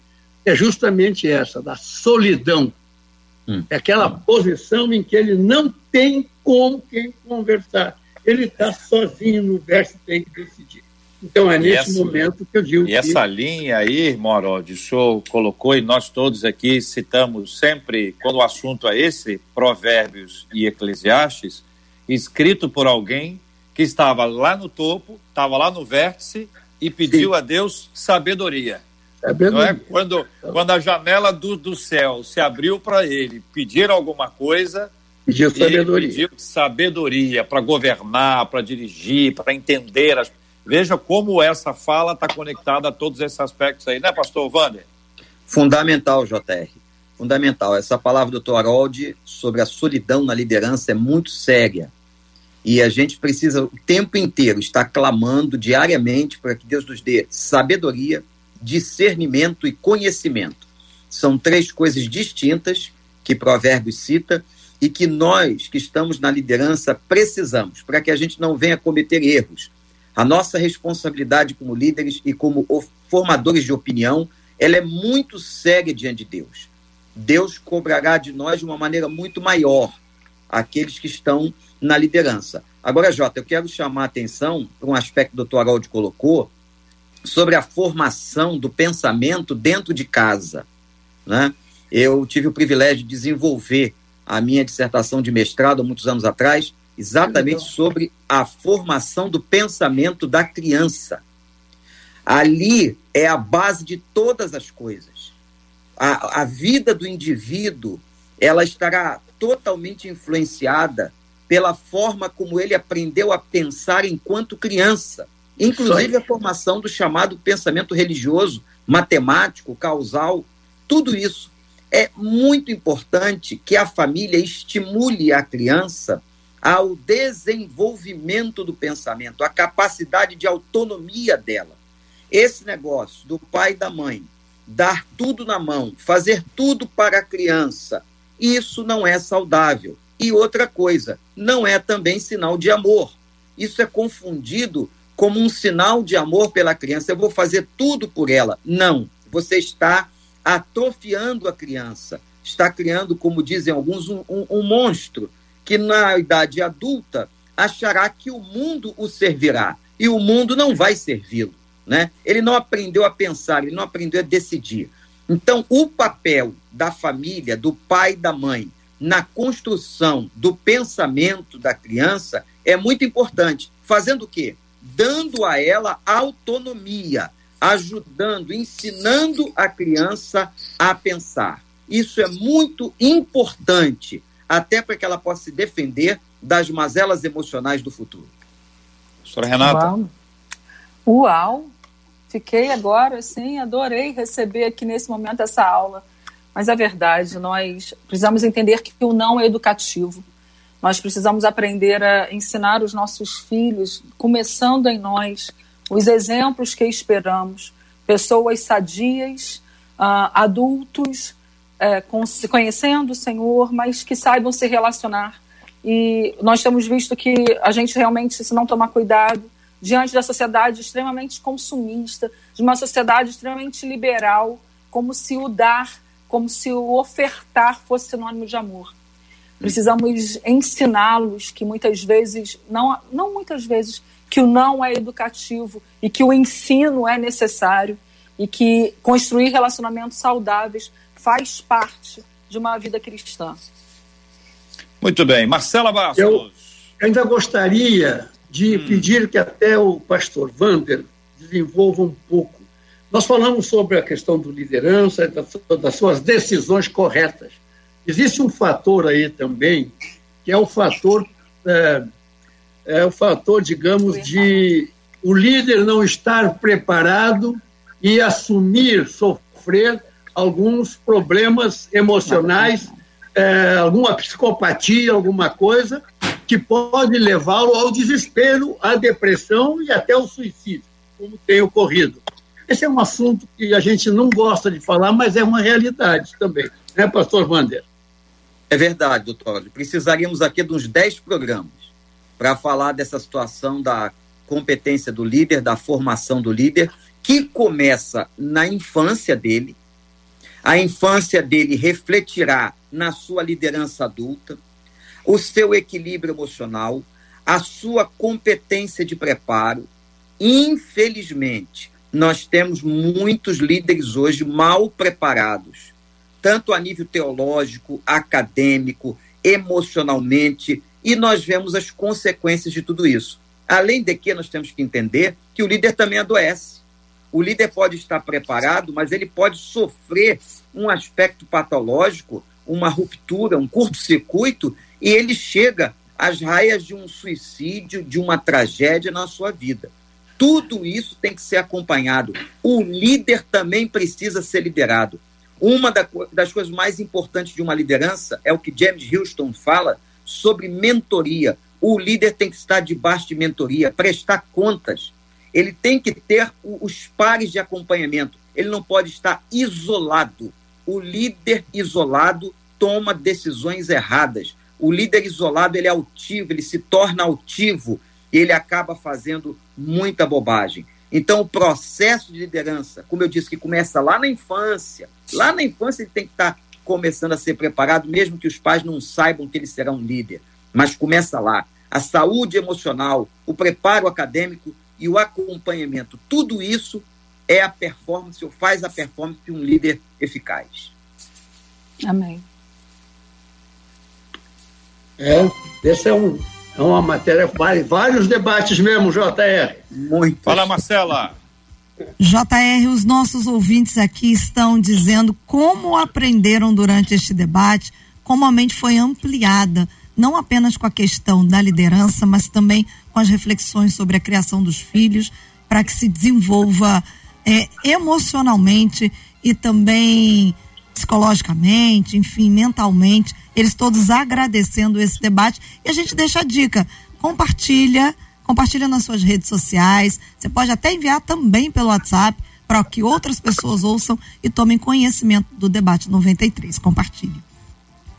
é justamente essa, da solidão. Hum. É aquela posição em que ele não tem com quem conversar. Ele está sozinho no verso tem que decidir. Então é nesse essa, momento que eu digo. E que... essa linha aí, Morod, o senhor colocou e nós todos aqui citamos sempre, quando o assunto é esse, Provérbios e Eclesiastes, escrito por alguém que estava lá no topo, estava lá no vértice e pediu Sim. a Deus sabedoria. sabedoria. Não é? quando, quando a janela do, do céu se abriu para ele pedir alguma coisa, pediu sabedoria, pediu sabedoria para governar, para dirigir, para entender as Veja como essa fala está conectada a todos esses aspectos aí, né, pastor Wander? Fundamental, JR. Fundamental. Essa palavra do Dr. Harold sobre a solidão na liderança é muito séria. E a gente precisa o tempo inteiro estar clamando diariamente para que Deus nos dê sabedoria, discernimento e conhecimento. São três coisas distintas que Provérbios cita e que nós que estamos na liderança precisamos para que a gente não venha cometer erros A nossa responsabilidade como líderes e como formadores de opinião, ela é muito séria diante de Deus. Deus cobrará de nós de uma maneira muito maior aqueles que estão na liderança. Agora, Jota, eu quero chamar a atenção para um aspecto que o doutor Haroldo colocou sobre a formação do pensamento dentro de casa. Né? Eu tive o privilégio de desenvolver a minha dissertação de mestrado há muitos anos atrás, exatamente sobre a formação do pensamento da criança. Ali é a base de todas as coisas. A, a vida do indivíduo ela estará totalmente influenciada pela forma como ele aprendeu a pensar enquanto criança, inclusive a formação do chamado pensamento religioso, matemático, causal, tudo isso. É muito importante que a família estimule a criança ao desenvolvimento do pensamento, a capacidade de autonomia dela. Esse negócio do pai e da mãe dar tudo na mão, fazer tudo para a criança, isso não é saudável. E outra coisa, não é também sinal de amor. Isso é confundido como um sinal de amor pela criança. Eu vou fazer tudo por ela. Não. Você está atrofiando a criança. Está criando, como dizem alguns, um, um, um monstro que na idade adulta achará que o mundo o servirá. E o mundo não vai servi-lo. Né? Ele não aprendeu a pensar, ele não aprendeu a decidir. Então, o papel da família, do pai e da mãe, na construção do pensamento da criança é muito importante. Fazendo o quê? Dando a ela autonomia, ajudando, ensinando a criança a pensar. Isso é muito importante, até para que ela possa se defender das mazelas emocionais do futuro. Professora Renata. Uau. Uau! Fiquei agora, assim, adorei receber aqui nesse momento essa aula mas é verdade, nós precisamos entender que o não é educativo. Nós precisamos aprender a ensinar os nossos filhos, começando em nós, os exemplos que esperamos, pessoas sadias, uh, adultos, uh, conhecendo o Senhor, mas que saibam se relacionar. E nós temos visto que a gente realmente, se não tomar cuidado, diante da sociedade extremamente consumista, de uma sociedade extremamente liberal, como se o dar como se o ofertar fosse sinônimo de amor. Precisamos ensiná-los que muitas vezes, não, não muitas vezes, que o não é educativo e que o ensino é necessário e que construir relacionamentos saudáveis faz parte de uma vida cristã. Muito bem. Marcela Bastos. Eu ainda gostaria de hum. pedir que até o pastor Vander desenvolva um pouco nós falamos sobre a questão do liderança, das suas decisões corretas. Existe um fator aí também, que é o fator, é, é o fator, digamos, de o líder não estar preparado e assumir, sofrer alguns problemas emocionais, é, alguma psicopatia, alguma coisa, que pode levá-lo ao desespero, à depressão e até ao suicídio, como tem ocorrido. Esse é um assunto que a gente não gosta de falar, mas é uma realidade também, né, pastor Wander? É verdade, doutor. Precisaríamos aqui de uns 10 programas para falar dessa situação da competência do líder, da formação do líder, que começa na infância dele. A infância dele refletirá na sua liderança adulta, o seu equilíbrio emocional, a sua competência de preparo. Infelizmente, nós temos muitos líderes hoje mal preparados, tanto a nível teológico, acadêmico, emocionalmente, e nós vemos as consequências de tudo isso. Além de que nós temos que entender que o líder também adoece. O líder pode estar preparado, mas ele pode sofrer um aspecto patológico, uma ruptura, um curto-circuito, e ele chega às raias de um suicídio, de uma tragédia na sua vida. Tudo isso tem que ser acompanhado. O líder também precisa ser liderado. Uma das coisas mais importantes de uma liderança é o que James Houston fala sobre mentoria. O líder tem que estar debaixo de mentoria, prestar contas. Ele tem que ter os pares de acompanhamento. Ele não pode estar isolado. O líder isolado toma decisões erradas. O líder isolado ele é altivo, ele se torna altivo ele acaba fazendo muita bobagem. Então, o processo de liderança, como eu disse, que começa lá na infância, lá na infância ele tem que estar começando a ser preparado, mesmo que os pais não saibam que ele será um líder. Mas começa lá. A saúde emocional, o preparo acadêmico e o acompanhamento. Tudo isso é a performance, ou faz a performance de um líder eficaz. Amém. É, esse é um, é uma matéria, vale vários debates mesmo, JR. Muito. Fala, Marcela. JR, os nossos ouvintes aqui estão dizendo como aprenderam durante este debate, como a mente foi ampliada, não apenas com a questão da liderança, mas também com as reflexões sobre a criação dos filhos, para que se desenvolva é, emocionalmente e também psicologicamente, enfim, mentalmente, eles todos agradecendo esse debate. E a gente deixa a dica: compartilha, compartilha nas suas redes sociais. Você pode até enviar também pelo WhatsApp para que outras pessoas ouçam e tomem conhecimento do debate 93. Compartilhe.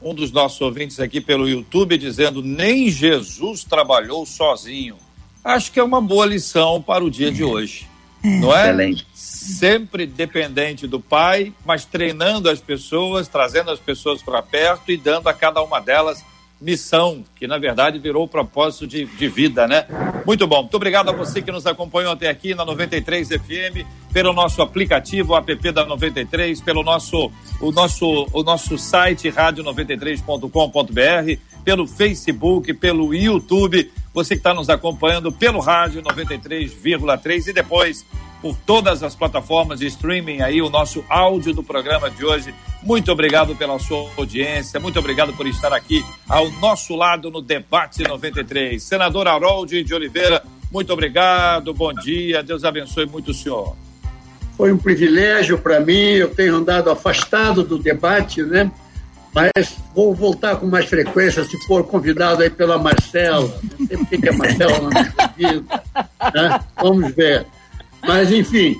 Um dos nossos ouvintes aqui pelo YouTube dizendo: nem Jesus trabalhou sozinho. Acho que é uma boa lição para o dia é. de hoje. Não é? Excelente sempre dependente do pai, mas treinando as pessoas, trazendo as pessoas para perto e dando a cada uma delas missão, que na verdade virou propósito de, de vida, né? Muito bom. Muito obrigado a você que nos acompanhou até aqui na 93 FM, pelo nosso aplicativo, o app da 93, pelo nosso, o nosso, o nosso site rádio93.com.br, pelo Facebook, pelo YouTube, você que está nos acompanhando pelo rádio 93,3 e depois por todas as plataformas de streaming aí o nosso áudio do programa de hoje. Muito obrigado pela sua audiência, muito obrigado por estar aqui ao nosso lado no Debate 93. Senador Harold de Oliveira, muito obrigado, bom dia, Deus abençoe muito o senhor. Foi um privilégio para mim, eu tenho andado afastado do debate, né? Mas vou voltar com mais frequência se for convidado aí pela Marcela. Não sei porque é Marcela na minha vida. Né? Vamos ver. Mas, enfim,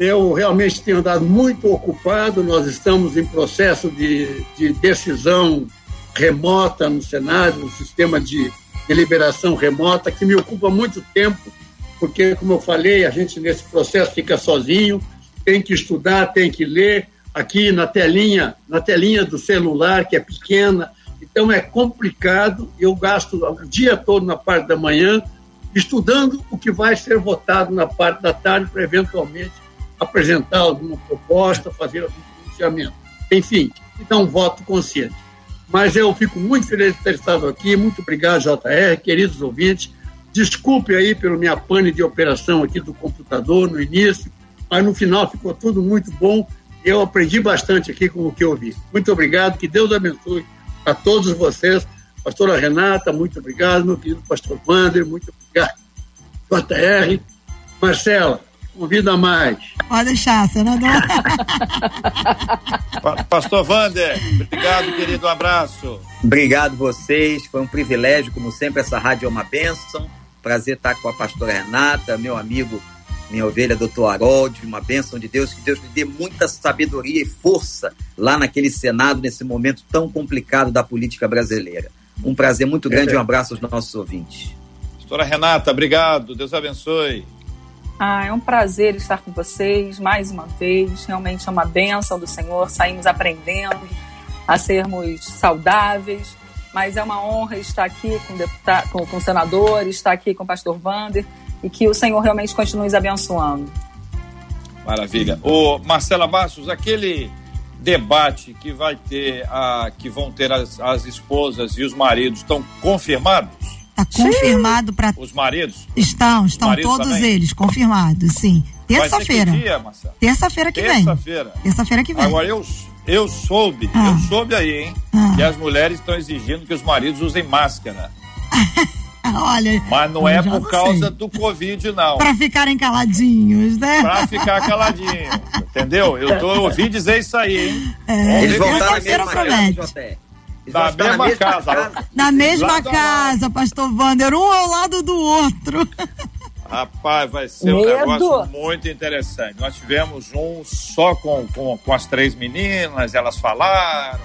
eu realmente tenho andado muito ocupado, nós estamos em processo de, de decisão remota no Senado, no sistema de deliberação remota, que me ocupa muito tempo, porque, como eu falei, a gente nesse processo fica sozinho, tem que estudar, tem que ler, aqui na telinha, na telinha do celular, que é pequena, então é complicado, eu gasto o dia todo na parte da manhã, estudando o que vai ser votado na parte da tarde para eventualmente apresentar alguma proposta, fazer algum pronunciamento. Enfim, então um voto consciente. Mas eu fico muito feliz de ter estado aqui. Muito obrigado, JR, queridos ouvintes. Desculpe aí pelo minha pane de operação aqui do computador no início, mas no final ficou tudo muito bom. Eu aprendi bastante aqui com o que eu vi. Muito obrigado, que Deus abençoe a todos vocês. Pastora Renata, muito obrigado. Meu querido pastor Wander, muito obrigado. JR. Marcela, convida mais. Pode deixar, senador. Pastor Wander, obrigado, querido. Um abraço. Obrigado vocês. Foi um privilégio, como sempre, essa rádio é uma bênção. Prazer estar com a pastora Renata, meu amigo, minha ovelha, doutor Harold, uma bênção de Deus, que Deus lhe dê muita sabedoria e força lá naquele Senado, nesse momento tão complicado da política brasileira. Um prazer muito grande e um abraço aos nossos ouvintes. Doutora Renata, obrigado. Deus abençoe. Ah, é um prazer estar com vocês mais uma vez. Realmente é uma bênção do Senhor. Saímos aprendendo a sermos saudáveis. Mas é uma honra estar aqui com, deputado, com, com o senador, estar aqui com o pastor Vander e que o Senhor realmente continue nos abençoando. Maravilha. O Marcela Bastos, aquele debate que vai ter a, que vão ter as, as esposas e os maridos estão confirmados? Está confirmado para os maridos. Estão, estão maridos todos também? eles confirmados, sim. Terça-feira. Terça-feira que Terça vem. Terça-feira. Terça-feira que vem. Agora eu eu soube, ah. eu soube aí, hein, ah. que as mulheres estão exigindo que os maridos usem máscara. Olha. Mas não é por causa sei. do Covid, não. Para ficarem caladinhos, né? Para ficar caladinho. entendeu? Eu tô ouvi dizer isso aí, hein? É, Eles voltaram na mesma casa, na mesma, mesma casa. casa. Na mesma casa, pastor Wander, um ao lado do outro. Rapaz, vai ser Medo. um negócio muito interessante. Nós tivemos um só com, com, com as três meninas, elas falaram,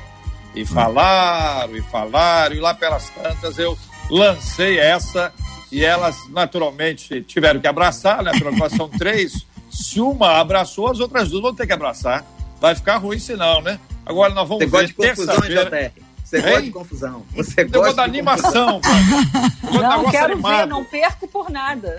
e falaram, e falaram, e lá pelas tantas eu lancei essa e elas naturalmente tiveram que abraçar, né? Pela são três. Se uma abraçou, as outras duas vão ter que abraçar. Vai ficar ruim senão, né? Agora nós vamos Você ver terça-feira. Você gosta de confusão. Você eu gosta da animação. Não quero animado. ver, não perco por nada.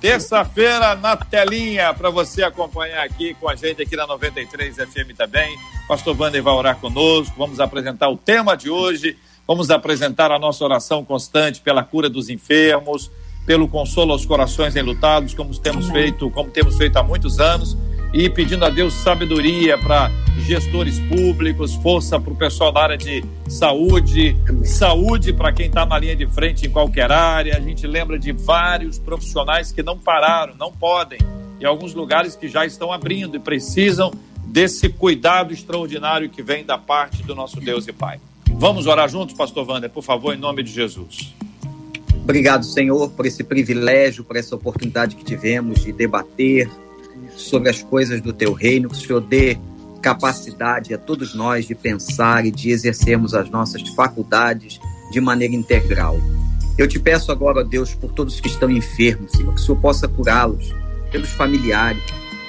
Terça-feira na telinha para você acompanhar aqui com a gente aqui na 93 FM também. Pastor Wander vai orar conosco. Vamos apresentar o tema de hoje. Vamos apresentar a nossa oração constante pela cura dos enfermos, pelo consolo aos corações enlutados, como temos Amém. feito, como temos feito há muitos anos e pedindo a Deus sabedoria para gestores públicos, força para o pessoal da área de saúde, Amém. saúde para quem está na linha de frente em qualquer área. A gente lembra de vários profissionais que não pararam, não podem, e alguns lugares que já estão abrindo e precisam desse cuidado extraordinário que vem da parte do nosso Deus e Pai. Vamos orar juntos, Pastor Wander, por favor, em nome de Jesus. Obrigado, Senhor, por esse privilégio, por essa oportunidade que tivemos de debater, sobre as coisas do teu reino, que o Senhor dê capacidade a todos nós de pensar e de exercermos as nossas faculdades de maneira integral. Eu te peço agora, Deus, por todos que estão enfermos, Senhor, que o Senhor possa curá-los, pelos familiares.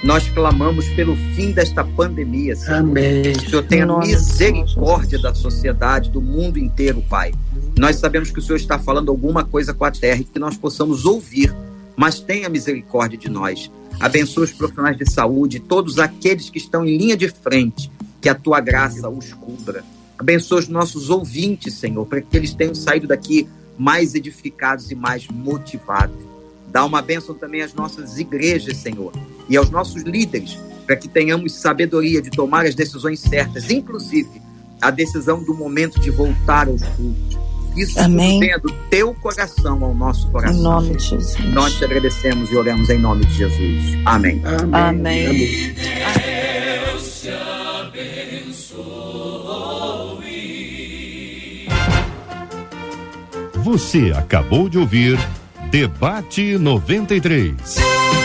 Nós clamamos pelo fim desta pandemia, Senhor. Amém. Que o Senhor tenha misericórdia da sociedade, do mundo inteiro, Pai. Nós sabemos que o Senhor está falando alguma coisa com a terra e que nós possamos ouvir, mas tenha misericórdia de nós. Abençoa os profissionais de saúde, todos aqueles que estão em linha de frente, que a tua graça os cubra. Abençoa os nossos ouvintes, Senhor, para que eles tenham saído daqui mais edificados e mais motivados. Dá uma bênção também às nossas igrejas, Senhor, e aos nossos líderes, para que tenhamos sabedoria de tomar as decisões certas, inclusive a decisão do momento de voltar aos cultos isso Amém. venha do teu coração ao nosso coração. Em nome de Jesus. Nós te agradecemos e oramos em nome de Jesus. Amém. Amém. Amém. Amém. Deus te abençoe. Você acabou de ouvir Debate 93.